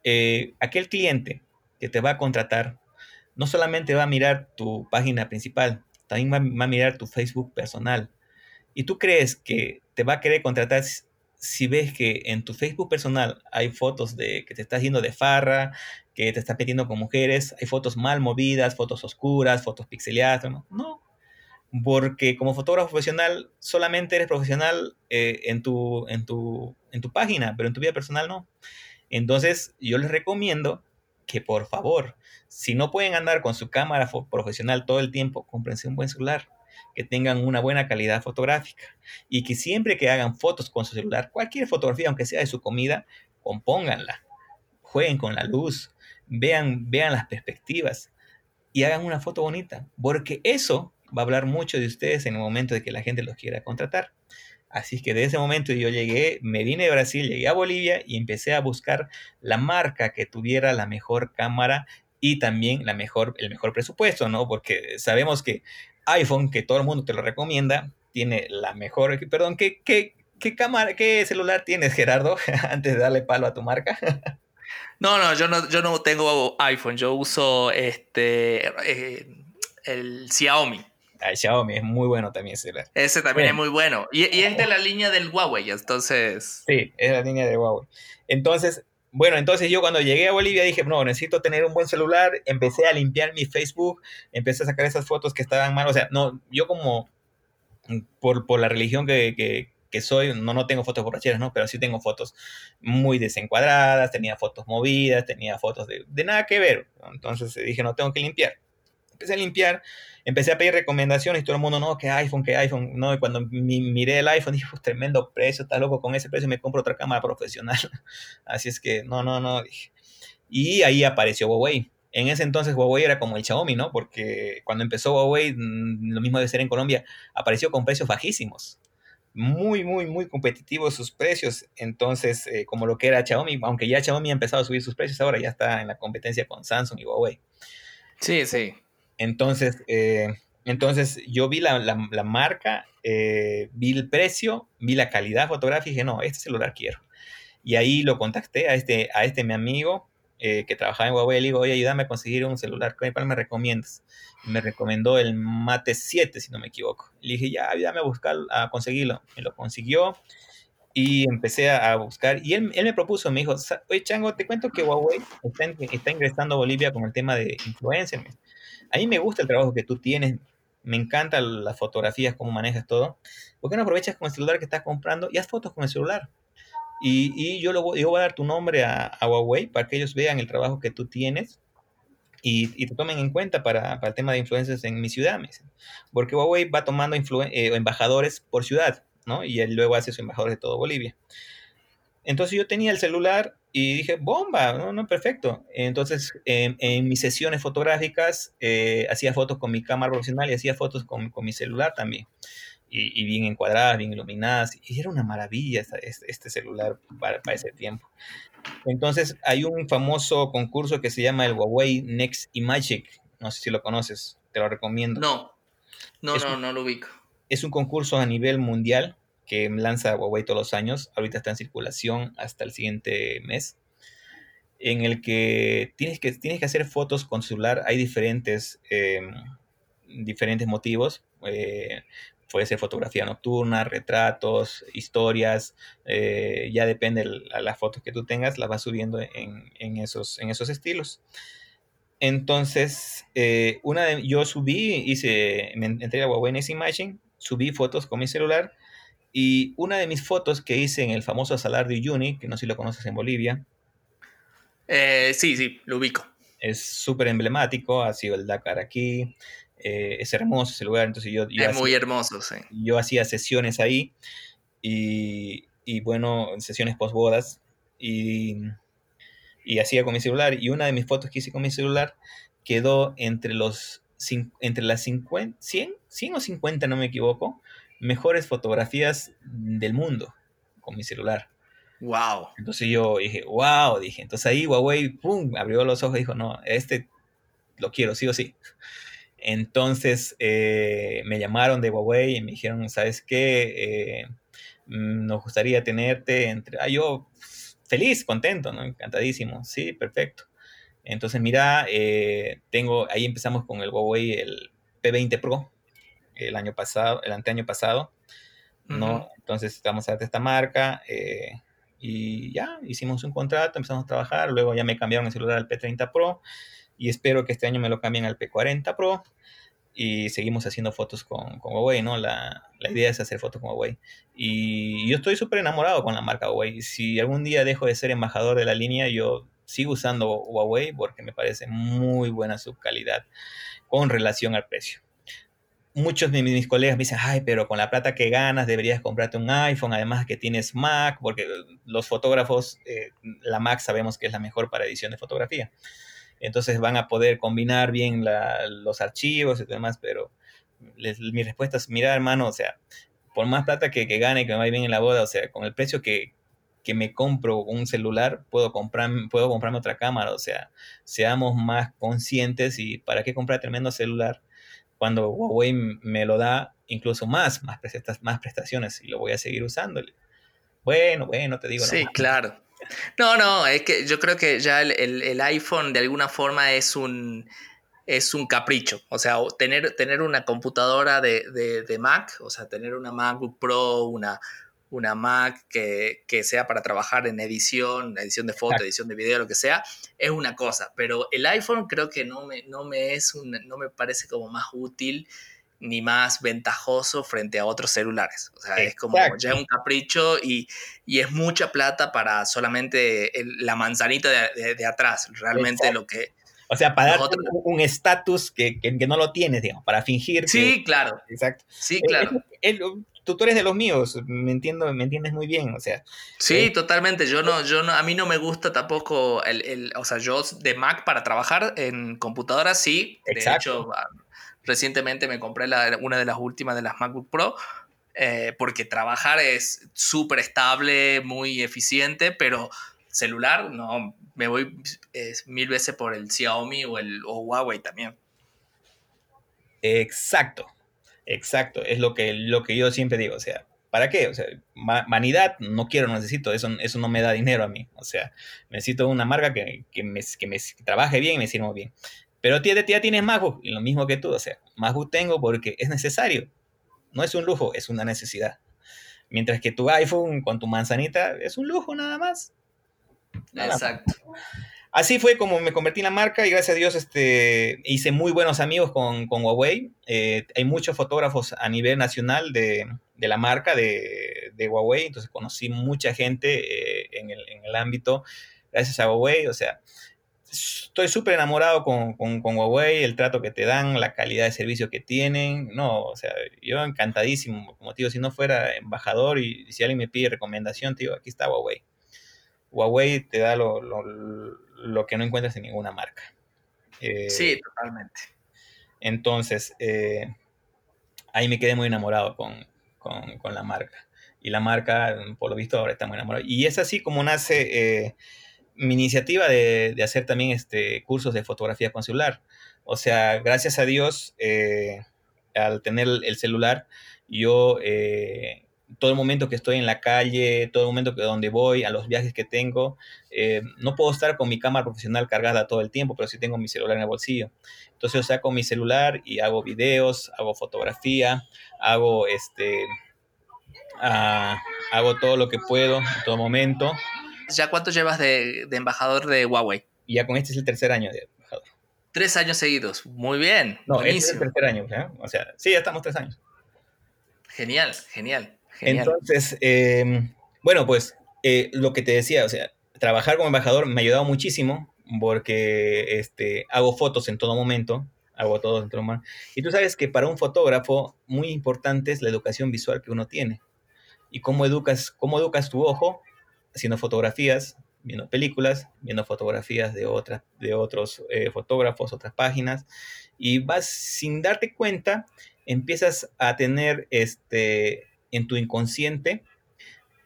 Eh, aquel cliente que te va a contratar no solamente va a mirar tu página principal, también va a mirar tu Facebook personal. Y tú crees que te va a querer contratar si ves que en tu Facebook personal hay fotos de que te estás yendo de farra, que te estás metiendo con mujeres, hay fotos mal movidas, fotos oscuras, fotos pixeladas, ¿no? Porque como fotógrafo profesional solamente eres profesional eh, en, tu, en, tu, en tu página, pero en tu vida personal no. Entonces yo les recomiendo que por favor, si no pueden andar con su cámara profesional todo el tiempo, cómprense un buen celular que tengan una buena calidad fotográfica y que siempre que hagan fotos con su celular, cualquier fotografía, aunque sea de su comida, compónganla, jueguen con la luz, vean, vean las perspectivas y hagan una foto bonita, porque eso va a hablar mucho de ustedes en el momento de que la gente los quiera contratar. Así que de ese momento yo llegué, me vine de Brasil, llegué a Bolivia y empecé a buscar la marca que tuviera la mejor cámara y también la mejor, el mejor presupuesto, ¿no? Porque sabemos que iPhone, que todo el mundo te lo recomienda, tiene la mejor, perdón, ¿qué, qué, qué cámara, qué celular tienes, Gerardo, <laughs> antes de darle palo a tu marca? no, no, yo no, yo no tengo iPhone, yo uso este, eh, el Xiaomi. El Xiaomi es muy bueno también ese celular. Ese también es muy bueno. Y, y, es de la línea del Huawei, entonces. Sí, es la línea del Huawei. Entonces, bueno, entonces yo cuando llegué a Bolivia dije, no, necesito tener un buen celular, empecé a limpiar mi Facebook, empecé a sacar esas fotos que estaban mal, o sea, no, yo como por, por la religión que, que, que, soy, no, no tengo fotos borracheras, ¿no? Pero sí tengo fotos muy desencuadradas, tenía fotos movidas, tenía fotos de, de nada que ver, entonces dije, no, tengo que limpiar. Empecé a limpiar empecé a pedir recomendaciones y todo el mundo, no, que iPhone, que iPhone, no, y cuando miré el iPhone dije, pues tremendo precio, está loco, con ese precio me compro otra cámara profesional. <laughs> Así es que, no, no, no, dije. Y ahí apareció Huawei. En ese entonces Huawei era como el Xiaomi, ¿no? Porque cuando empezó Huawei, mm, lo mismo de ser en Colombia, apareció con precios bajísimos. Muy, muy, muy competitivos sus precios. Entonces, eh, como lo que era Xiaomi, aunque ya Xiaomi ha empezado a subir sus precios, ahora ya está en la competencia con Samsung y Huawei. Sí, sí. Entonces, eh, entonces yo vi la, marca, eh, vi el precio, vi la calidad fotográfica y dije, no, este celular quiero. Y ahí lo contacté a este, a este mi amigo eh, que trabajaba en Huawei. Le digo, oye, ayúdame a conseguir un celular. ¿Cuál me recomiendas? Y me recomendó el Mate 7, si no me equivoco. Le dije, ya, ayúdame a buscar, a conseguirlo. Me lo consiguió y empecé a, buscar. Y él, él, me propuso, me dijo, oye, Chango, te cuento que Huawei está, está ingresando a Bolivia con el tema de influencer. A mí me gusta el trabajo que tú tienes, me encantan las fotografías, cómo manejas todo. ¿Por qué no aprovechas con el celular que estás comprando y haz fotos con el celular? Y, yo, lo, voy a dar tu nombre a, Huawei para que ellos vean el trabajo que tú tienes y, te tomen en cuenta para, el tema de influencers en mi ciudad. Porque Huawei va tomando eh, embajadores por ciudad, ¿no? Y él luego hace sus embajadores de todo Bolivia. Entonces yo tenía el celular y dije, bomba, no, no, perfecto. Entonces en, mis sesiones fotográficas eh, hacía fotos con mi cámara profesional y hacía fotos con, con mi celular también. Y, bien encuadradas, bien iluminadas. Y era una maravilla este, este, celular para, para, ese tiempo. Entonces hay un famoso concurso que se llama el Huawei Next Imagic. No sé si lo conoces, te lo recomiendo. No, no, no, no lo ubico. Es un concurso a nivel mundial que lanza Huawei todos los años. Ahorita está en circulación hasta el siguiente mes. En el que tienes que, tienes que hacer fotos con celular. Hay diferentes, em, diferentes motivos. Eh, puede ser fotografía nocturna, retratos, historias, eh, ya depende de las fotos que tú tengas, las vas subiendo en, esos, en esos estilos. Entonces, eh, una de, yo subí, hice, me entré a Huawei Next Imaging, subí fotos con mi celular Y una de mis fotos que hice en el famoso Salar de Uyuni, que no sé si lo conoces en Bolivia. Eh, sí, sí, lo ubico. Es súper emblemático, ha sido el Dakar aquí. Eh, es hermoso ese lugar, entonces yo... es muy hermoso, sí. Yo hacía sesiones ahí y, y bueno, sesiones post bodas y, y hacía con mi celular. Y una de mis fotos que hice con mi celular quedó entre los entre las 50, 100, 100 o 50, no me equivoco, mejores fotografías del mundo con mi celular. Wow. Entonces yo dije, wow, dije. Entonces ahí Huawei, pum, abrió los ojos y dijo, no, este lo quiero, sí o sí. Entonces eh, me llamaron de Huawei y me dijeron, ¿sabes qué? Eh, mm, nos gustaría tenerte entre... Ah, yo feliz, contento, ¿no? Encantadísimo. Sí, perfecto. Entonces, mira, eh, tengo, ahí empezamos con el Huawei, el P20 Pro, el año pasado, el anteaño pasado, ¿no? Entonces, estamos a esta marca eh, y ya, hicimos un contrato, empezamos a trabajar, luego ya me cambiaron el celular al P30 Pro y espero que este año me lo cambien al P40 Pro y seguimos haciendo fotos con, con Huawei, ¿no? La, la, idea es hacer fotos con Huawei. Y yo estoy súper enamorado con la marca Huawei. Si algún día dejo de ser embajador de la línea, yo sigo usando Huawei porque me parece muy buena su calidad con relación al precio muchos de mis colegas me dicen, ay, pero con la plata que ganas deberías comprarte un iPhone, además que tienes Mac, porque los fotógrafos, eh, la Mac sabemos que es la mejor para edición de fotografía. Entonces van a poder combinar bien los archivos y demás, pero mi respuesta es, mira hermano, o sea, por más plata que, que gane, que me vaya bien en la boda, o sea, con el precio que, que me compro un celular, puedo, comprar, puedo comprarme otra cámara, o sea, seamos más conscientes y para qué comprar tremendo celular cuando Huawei me lo da incluso más, más, más prestaciones y lo voy a seguir usando. Bueno, bueno, te digo. Sí, claro. No, no, es que yo creo que ya el, iPhone de alguna forma es un, es un capricho. O sea, tener, tener una computadora de, de Mac, o sea, tener una MacBook Pro, una, una Mac que, sea para trabajar en edición, edición de foto, edición de video, lo que sea, es una cosa. Pero el iPhone creo que no me, no me, es un, no me parece como más útil ni más ventajoso frente a otros celulares. O sea, es como ya es un capricho y, es mucha plata para solamente la manzanita de, atrás. Realmente lo que... O sea, para dar un estatus que, no lo tienes, digamos, para fingir. Sí, claro. Exacto. Sí, claro tú, eres de los míos, me entiendo, me entiendes muy bien, o sea. Sí, eh, totalmente. Yo no, yo no, a mí no me gusta tampoco el, el, o sea, yo de Mac para trabajar en computadora sí. Exacto. De hecho, ah, recientemente me compré la, una de las últimas de las MacBook Pro. Eh, porque trabajar es súper estable, muy eficiente, pero celular, no, me voy mil veces por el Xiaomi o el o Huawei también. Exacto, Exacto, es lo que, lo que yo siempre digo, o sea, ¿para qué? O sea, vanidad no quiero, no necesito, eso, eso no me da dinero a mí, o sea, necesito una marca que, me, trabaje bien y me sirva bien. Pero tía, tía tienes MacBook, y lo mismo que tú, o sea, MacBook tengo porque es necesario, no es un lujo, es una necesidad. Mientras que tu iPhone con tu manzanita es un lujo nada más. Exacto. Así fue como me convertí en la marca y gracias a Dios este, hice muy buenos amigos con, Huawei. Eh, hay muchos fotógrafos a nivel nacional de, la marca de, Huawei, entonces conocí mucha gente eh, en, el, ámbito gracias a Huawei. O sea, estoy súper enamorado con, Huawei, el trato que te dan, la calidad de servicio que tienen. No, o sea, yo encantadísimo. Como digo, si no fuera embajador y si alguien me pide recomendación, digo, aquí está Huawei. Huawei te da lo, lo que no encuentras en ninguna marca. Eh, sí, totalmente. Entonces, eh, ahí me quedé muy enamorado con, la marca. Y la marca, por lo visto, ahora está muy enamorada. Y es así como nace eh, mi iniciativa de, hacer también este, cursos de fotografía con celular. O sea, gracias a Dios, al tener el celular, yo todo el momento que estoy en la calle, todo el momento que donde voy, a los viajes que tengo, eh, no puedo estar con mi cámara profesional cargada todo el tiempo, pero sí tengo mi celular en el bolsillo. Entonces yo saco mi celular y hago videos, hago fotografía, hago este, ah, hago todo lo que puedo en todo momento. ¿Ya cuánto llevas de, embajador de Huawei? ya con este es el tercer año de embajador. Tres años seguidos, muy bien. No, este es el tercer año, o sea, sí, ya estamos tres años. Genial, genial. Entonces, em, bueno, pues eh, lo que te decía, o sea, trabajar como embajador me ha ayudado muchísimo porque este, hago fotos en todo momento, hago todo en todo momento. Y tú sabes que para un fotógrafo muy importante es la educación visual que uno tiene. Y cómo educas, cómo educas tu ojo haciendo fotografías, viendo películas, viendo fotografías de, otras, de otros eh, fotógrafos, otras páginas, y vas sin darte cuenta, empiezas a tener este, en tu inconsciente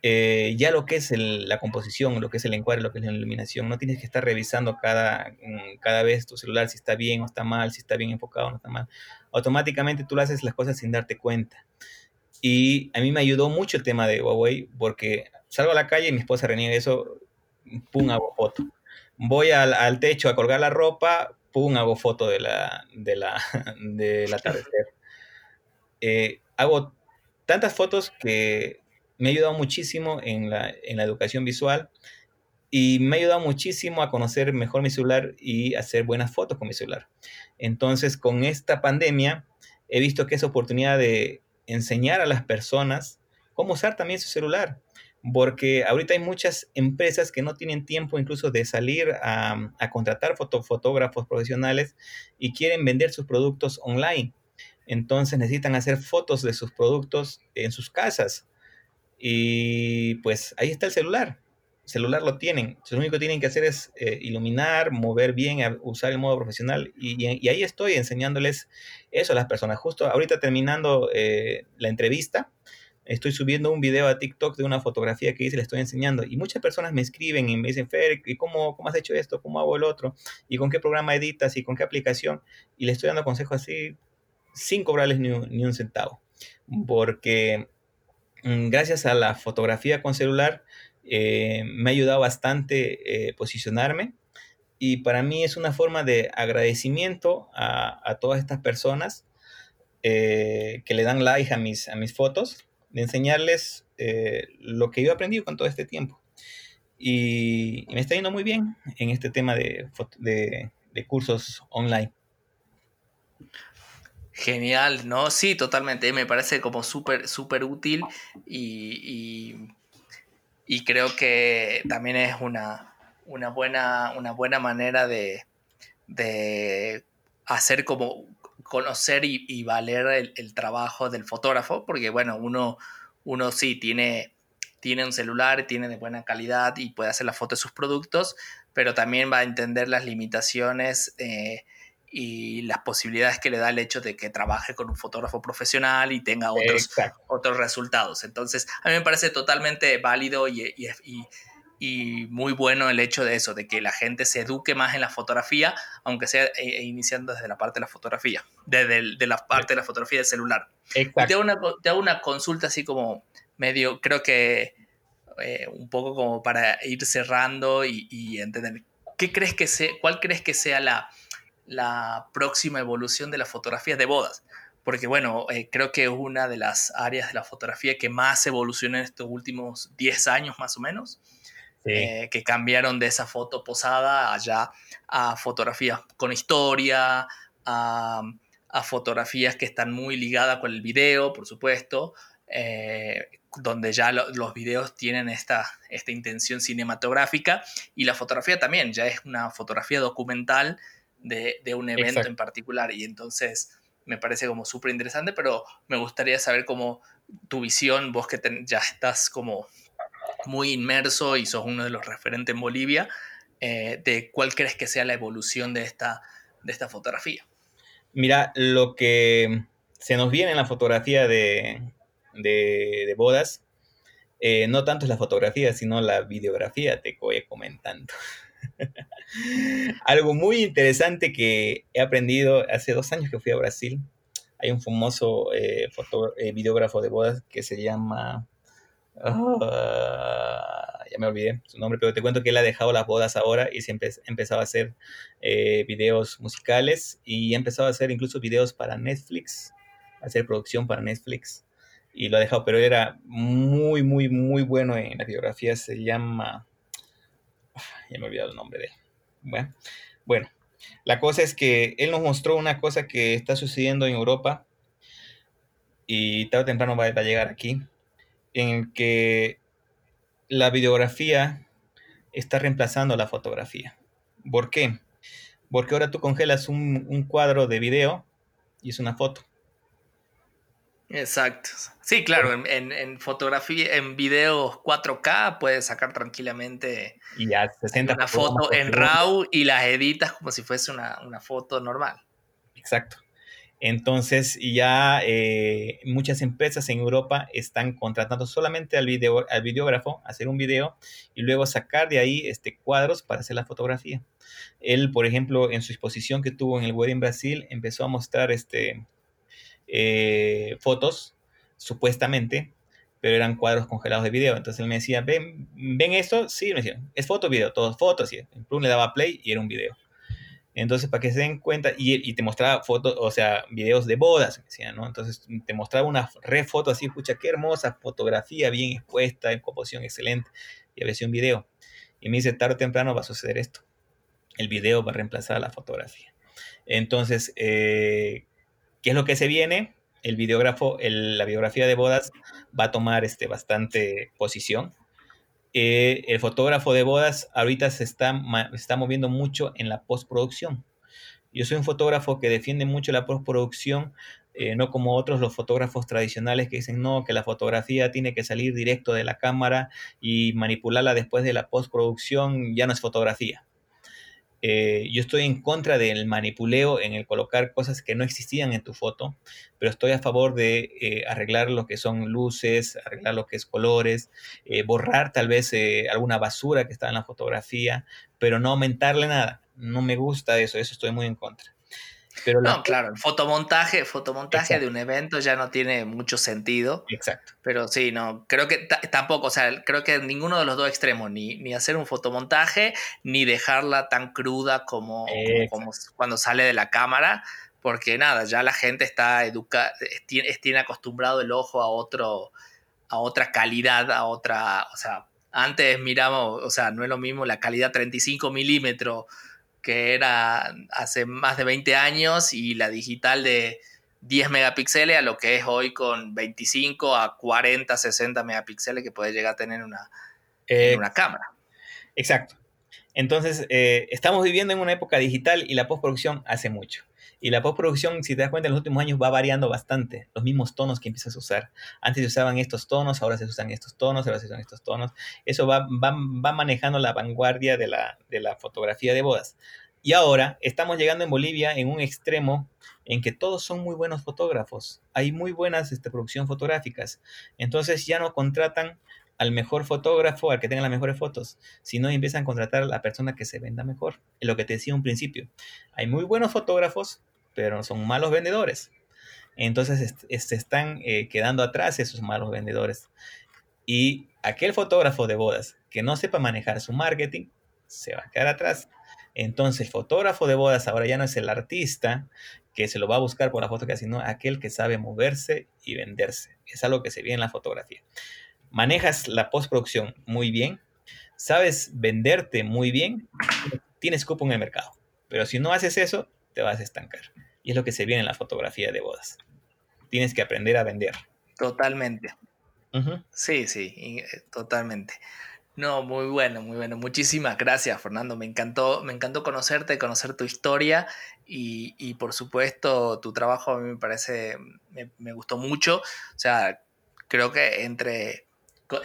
eh, ya lo que es la composición, lo que es el encuadre, lo que es la iluminación. No tienes que estar revisando cada, mm, cada vez tu celular si está bien o está mal, si está bien enfocado o no está mal. Automáticamente tú lo haces las cosas sin darte cuenta. Y a mí me ayudó mucho el tema de Huawei porque salgo a la calle y mi esposa reniega eso, pum, hago foto. Voy al, techo a colgar la ropa, pum, hago foto de la, de la, <laughs> del atardecer. Eh, hago tantas fotos que me ha ayudado muchísimo en la, en la educación visual y me ha ayudado muchísimo a conocer mejor mi celular y hacer buenas fotos con mi celular. Entonces, con esta pandemia, he visto que es oportunidad de enseñar a las personas cómo usar también su celular, porque ahorita hay muchas empresas que no tienen tiempo incluso de salir a, a contratar fotógrafos profesionales y quieren vender sus productos online. Entonces necesitan hacer fotos de sus productos en sus casas y pues ahí está el celular. El celular lo tienen. Lo único que tienen que hacer es eh, iluminar, mover bien, usar el modo profesional. Y, ahí estoy enseñándoles eso a las personas. Justo ahorita terminando eh, la entrevista, estoy subiendo un video a TikTok de una fotografía que hice, le estoy enseñando. Y muchas personas me escriben y me dicen, Fer, ¿y cómo, cómo has hecho esto? ¿Cómo hago el otro? ¿Y con qué programa editas? ¿Y con qué aplicación? Y le estoy dando consejos así sin cobrarles ni ni un centavo. Porque Mm, gracias a la fotografía con celular, eh, me ha ayudado bastante eh, posicionarme y para mí es una forma de agradecimiento a, todas estas personas eh, que le dan like a mis, a mis fotos, de enseñarles lo que yo he aprendido con todo este tiempo. Y, me está yendo muy bien en este tema de, de cursos online. Genial, ¿no? Sí, totalmente. Me parece como súper, súper útil y, y, creo que también es una, una, buena, una buena manera de, de hacer como conocer y, valer el, trabajo del fotógrafo, porque bueno, uno, uno sí tiene, tiene un celular, tiene de buena calidad y puede hacer la foto de sus productos, pero también va a entender las limitaciones. Eh, y las posibilidades que le da el hecho de que trabaje con un fotógrafo profesional y tenga otros, otros resultados. Entonces, a mí me parece totalmente válido y, y, y, muy bueno el hecho de eso, de que la gente se eduque más en la fotografía, aunque sea eh, iniciando desde la parte de la fotografía, desde de la parte de la fotografía del celular. Te hago, una, te hago una consulta así como medio, creo que eh, un poco como para ir cerrando y, entender. ¿Qué crees que sea, ¿Cuál crees que sea la la próxima evolución de la fotografía de bodas. Porque bueno, eh, creo que es una de las áreas de la fotografía que más evolucionó en estos últimos 10 años más o menos. Eh, que cambiaron de esa foto posada allá a fotografías con historia, a, fotografías que están muy ligadas con el video, por supuesto, eh, donde ya los videos tienen esta, esta intención cinematográfica y la fotografía también, ya es una fotografía documental de, un evento en particular. Y entonces me parece como súper interesante, pero me gustaría saber cómo tu visión, vos que ya estás como muy inmerso y sos uno de los referentes en Bolivia, eh, de cuál crees que sea la evolución de esta, de esta fotografía. Mira, lo que se nos viene en la fotografía de, de, bodas, eh, no tanto es la fotografía, sino la videografía, te voy comentando. <laughs> Algo muy interesante que he aprendido hace dos años que fui a Brasil. Hay un famoso eh, eh, videógrafo de bodas que se llama... Ah, ya me olvidé su nombre, pero te cuento que él ha dejado las bodas ahora y siempre ha empezado a hacer eh, videos musicales y ha empezado a hacer incluso videos para Netflix, hacer producción para Netflix y lo ha dejado, pero era muy, muy, muy bueno en la biografía. Se llama ya me he olvidado el nombre de él. Bueno, bueno, la cosa es que él nos mostró una cosa que está sucediendo en Europa y tarde o temprano va, a llegar aquí. en el que la videografía está reemplazando la fotografía. ¿Por qué? Porque ahora tú congelas un, cuadro de video y es una foto. Exacto. Sí, claro, en, fotografía, en videos 4K puedes sacar tranquilamente y ya 60 una foto en RAW y las editas como si fuese una, una foto normal. Exacto. Entonces ya eh, muchas empresas en Europa están contratando solamente al, video, al videógrafo, hacer un video y luego sacar de ahí este, cuadros para hacer la fotografía. Él, por ejemplo, en su exposición que tuvo en el Wedding Brasil, empezó a mostrar este, eh, fotos, supuestamente, pero eran cuadros congelados de video. Entonces él me decía, ¿ven, ¿ven esto? Sí, me decía, es foto, video, todos fotos. Y en Plum le daba play y era un video. Entonces, para que se den cuenta, y, te mostraba fotos, o sea, videos de bodas, decía, ¿no? Entonces, te mostraba una re foto así, escucha, qué hermosa fotografía, bien expuesta, en composición excelente, y había sido un video. Y me dice, tarde o temprano va a suceder esto. El video va a reemplazar a la fotografía. Entonces, eh, ¿qué es lo que se viene? El videógrafo, la biografía de bodas va a tomar este, bastante posición eh, el fotógrafo de bodas ahorita se está, moviendo mucho en la postproducción. Yo soy un fotógrafo que defiende mucho la postproducción, eh, no como otros los fotógrafos tradicionales que dicen no, que la fotografía tiene que salir directo de la cámara y manipularla después de la postproducción ya no es fotografía. Eh, yo estoy en contra del manipuleo en el colocar cosas que no existían en tu foto, pero estoy a favor de eh, arreglar lo que son luces, arreglar lo que es colores, eh, borrar tal vez alguna basura que está en la fotografía, pero no aumentarle nada. No me gusta eso, eso estoy muy en contra no, claro, el fotomontaje, fotomontaje de un evento ya no tiene mucho sentido. Exacto. Pero sí, no, creo que tampoco, o sea, creo que ninguno de los dos extremos, ni, ni hacer un fotomontaje, ni dejarla tan cruda como, como, cuando sale de la cámara, porque nada, ya la gente está educada, tiene acostumbrado el ojo a otro, a otra calidad, a otra, o sea, antes miramos, o sea, no es lo mismo la calidad 35 milímetros que era hace más de 20 años, y la digital de 10 megapíxeles a lo que es hoy con 25 a 40, 60 megapíxeles que puede llegar a tener una, una cámara. Exacto. Entonces, eh, estamos viviendo en una época digital y la postproducción hace mucho. Y la postproducción, si te das cuenta, en los últimos años va variando bastante. Los mismos tonos que empiezas a usar. Antes se usaban estos tonos, ahora se usan estos tonos, ahora se usan estos tonos. Eso va, va, va manejando la vanguardia de la, de la fotografía de bodas. Y ahora estamos llegando en Bolivia en un extremo en que todos son muy buenos fotógrafos. Hay muy buenas este, fotográficas. Entonces ya no contratan al mejor fotógrafo, al que tenga las mejores fotos, sino empiezan a contratar a la persona que se venda mejor. Es lo que te decía un principio. Hay muy buenos fotógrafos, pero son malos vendedores. Entonces se están eh, quedando atrás esos malos vendedores. Y aquel fotógrafo de bodas que no sepa manejar su marketing, se va a quedar atrás. Entonces el fotógrafo de bodas ahora ya no es el artista que se lo va a buscar por la foto, sino aquel que sabe moverse y venderse. Es algo que se ve en la fotografía. Manejas la postproducción muy bien, sabes venderte muy bien, tienes cupo en el mercado. Pero si no haces eso, te vas a estancar. Y es lo que se viene en la fotografía de bodas. Tienes que aprender a vender. Totalmente. Sí, sí, eh, totalmente. No, muy bueno, muy bueno. Muchísimas gracias, Fernando. Me encantó, me encantó conocerte, conocer tu historia y, por supuesto tu trabajo a mí me parece, me, gustó mucho. O sea, creo que entre,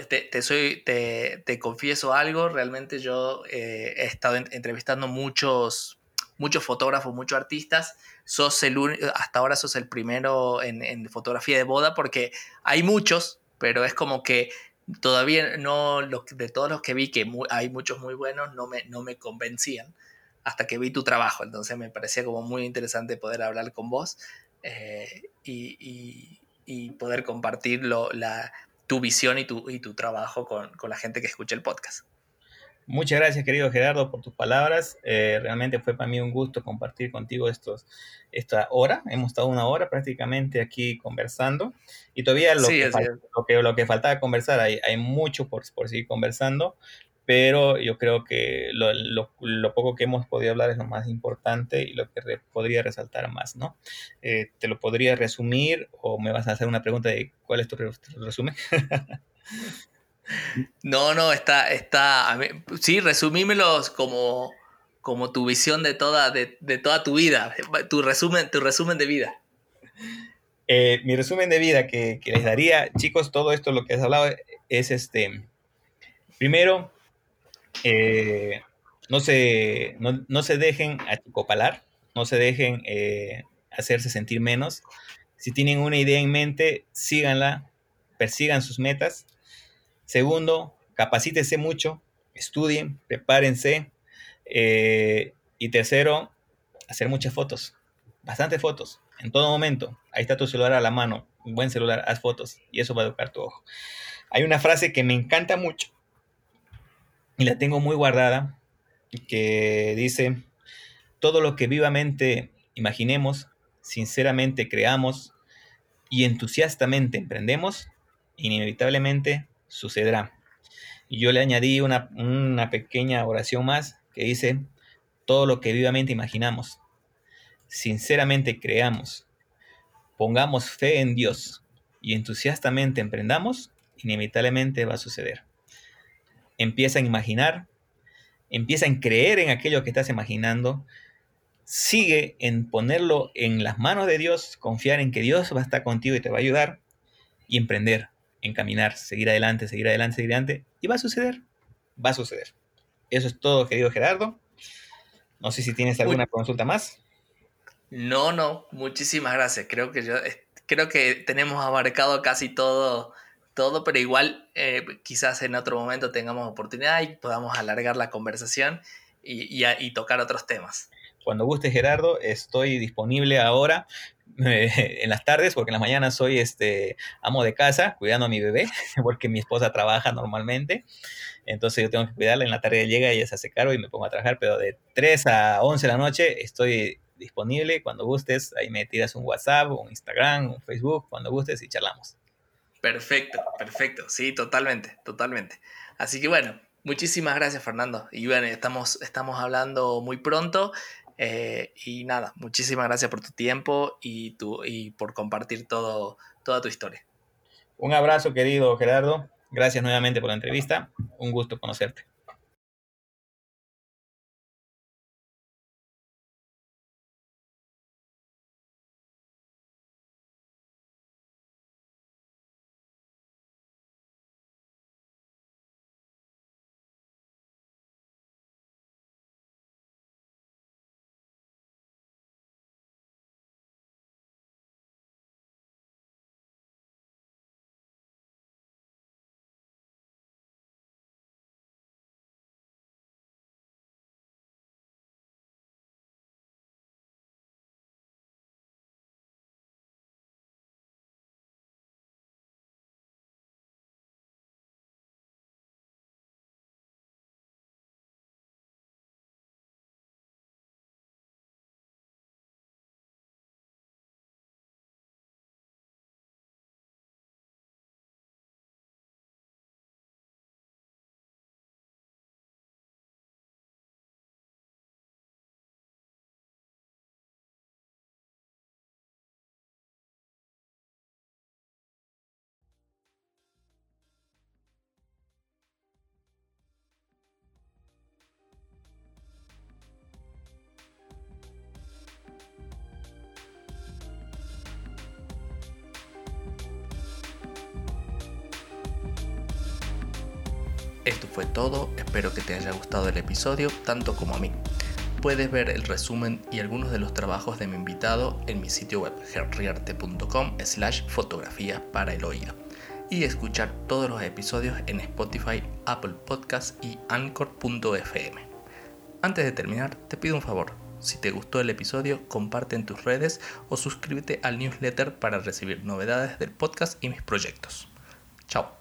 te, soy, te, te, confieso algo, realmente yo eh, he estado entrevistando muchos muchos fotógrafos, muchos artistas. Sos el hasta ahora sos el primero en, fotografía de boda porque hay muchos, pero es como que todavía no, de todos los que vi, que hay muchos muy buenos, no me, no me convencían hasta que vi tu trabajo. Entonces me parecía como muy interesante poder hablar con vos eh, y, poder compartir la, tu visión y tu, y tu trabajo con, con la gente que escucha el podcast. Muchas gracias, querido Gerardo, por tus palabras. Eh, realmente fue para mí un gusto compartir contigo estos, esta hora. Hemos estado una hora prácticamente aquí conversando y todavía lo, que, lo, que, lo que, faltaba conversar, hay, hay mucho por, por, seguir conversando, pero yo creo que lo, lo, poco que hemos podido hablar es lo más importante y lo que podría resaltar más, ¿no? Eh, ¿Te lo podría resumir o me vas a hacer una pregunta de cuál es tu resumen? <laughs> No, no, está, está, sí, resumímelos como, como tu visión de toda, de, toda tu vida, tu resumen, tu resumen de vida. Eh, mi resumen de vida que, les daría, chicos, todo esto lo que has hablado es este, primero, eh, no, se, no, se dejen achicopalar, no se dejen eh, hacerse sentir menos. Si tienen una idea en mente, síganla, persigan sus metas. Segundo, capacítese mucho, estudien, prepárense. y tercero, hacer muchas fotos, bastantes fotos en todo momento. Ahí está tu celular a la mano, un buen celular, haz fotos y eso va a educar tu ojo. Hay una frase que me encanta mucho y la tengo muy guardada, que dice, todo lo que vivamente imaginemos, sinceramente creamos y entusiastamente emprendemos, inevitablemente sucederá. Y yo le añadí una, una pequeña oración más que dice, todo lo que vivamente imaginamos, sinceramente creamos, pongamos fe en Dios y entusiastamente emprendamos, inevitablemente va a suceder. Empieza a imaginar, empieza a creer en aquello que estás imaginando, sigue en ponerlo en las manos de Dios, confiar en que Dios va a estar contigo y te va a ayudar y emprender, encaminar, seguir adelante, seguir adelante, seguir adelante y va a suceder, va a suceder. Eso es todo, querido Gerardo. No sé si tienes alguna consulta más. No, no, muchísimas gracias. Creo que yo creo que tenemos abarcado casi todo, todo, pero igual eh, quizás en otro momento tengamos oportunidad y podamos alargar la conversación y, y, tocar otros temas. Cuando guste, Gerardo, estoy disponible ahora eh, <laughs> en las tardes, porque en las mañanas soy este amo de casa, cuidando a mi bebé, <laughs> porque mi esposa trabaja normalmente. Entonces yo tengo que cuidarla. En la tarde llega, ella se hace cargo y me pongo a trabajar, pero de 3 a 11 de la noche estoy disponible. Cuando gustes, ahí me tiras un WhatsApp, un Instagram, un Facebook, cuando gustes y charlamos. Perfecto, perfecto. Sí, totalmente, totalmente. Así que bueno, muchísimas gracias Fernando. Y bueno, estamos, estamos hablando muy pronto. Eh, y nada, muchísimas gracias por tu tiempo y, tu, y por compartir todo, toda tu historia. Un abrazo, querido Gerardo. Gracias nuevamente por la entrevista. Un gusto conocerte. Esto fue todo, espero que te haya gustado el episodio tanto como a mí. Puedes ver el resumen y algunos de los trabajos de mi invitado en mi sitio web herriarte.com slash fotografía para el oído y escuchar todos los episodios en Spotify, Apple Podcasts y Anchor.fm. Antes de terminar, te pido un favor. Si te gustó el episodio, comparte en tus redes o suscríbete al newsletter para recibir novedades del podcast y mis proyectos. Chao.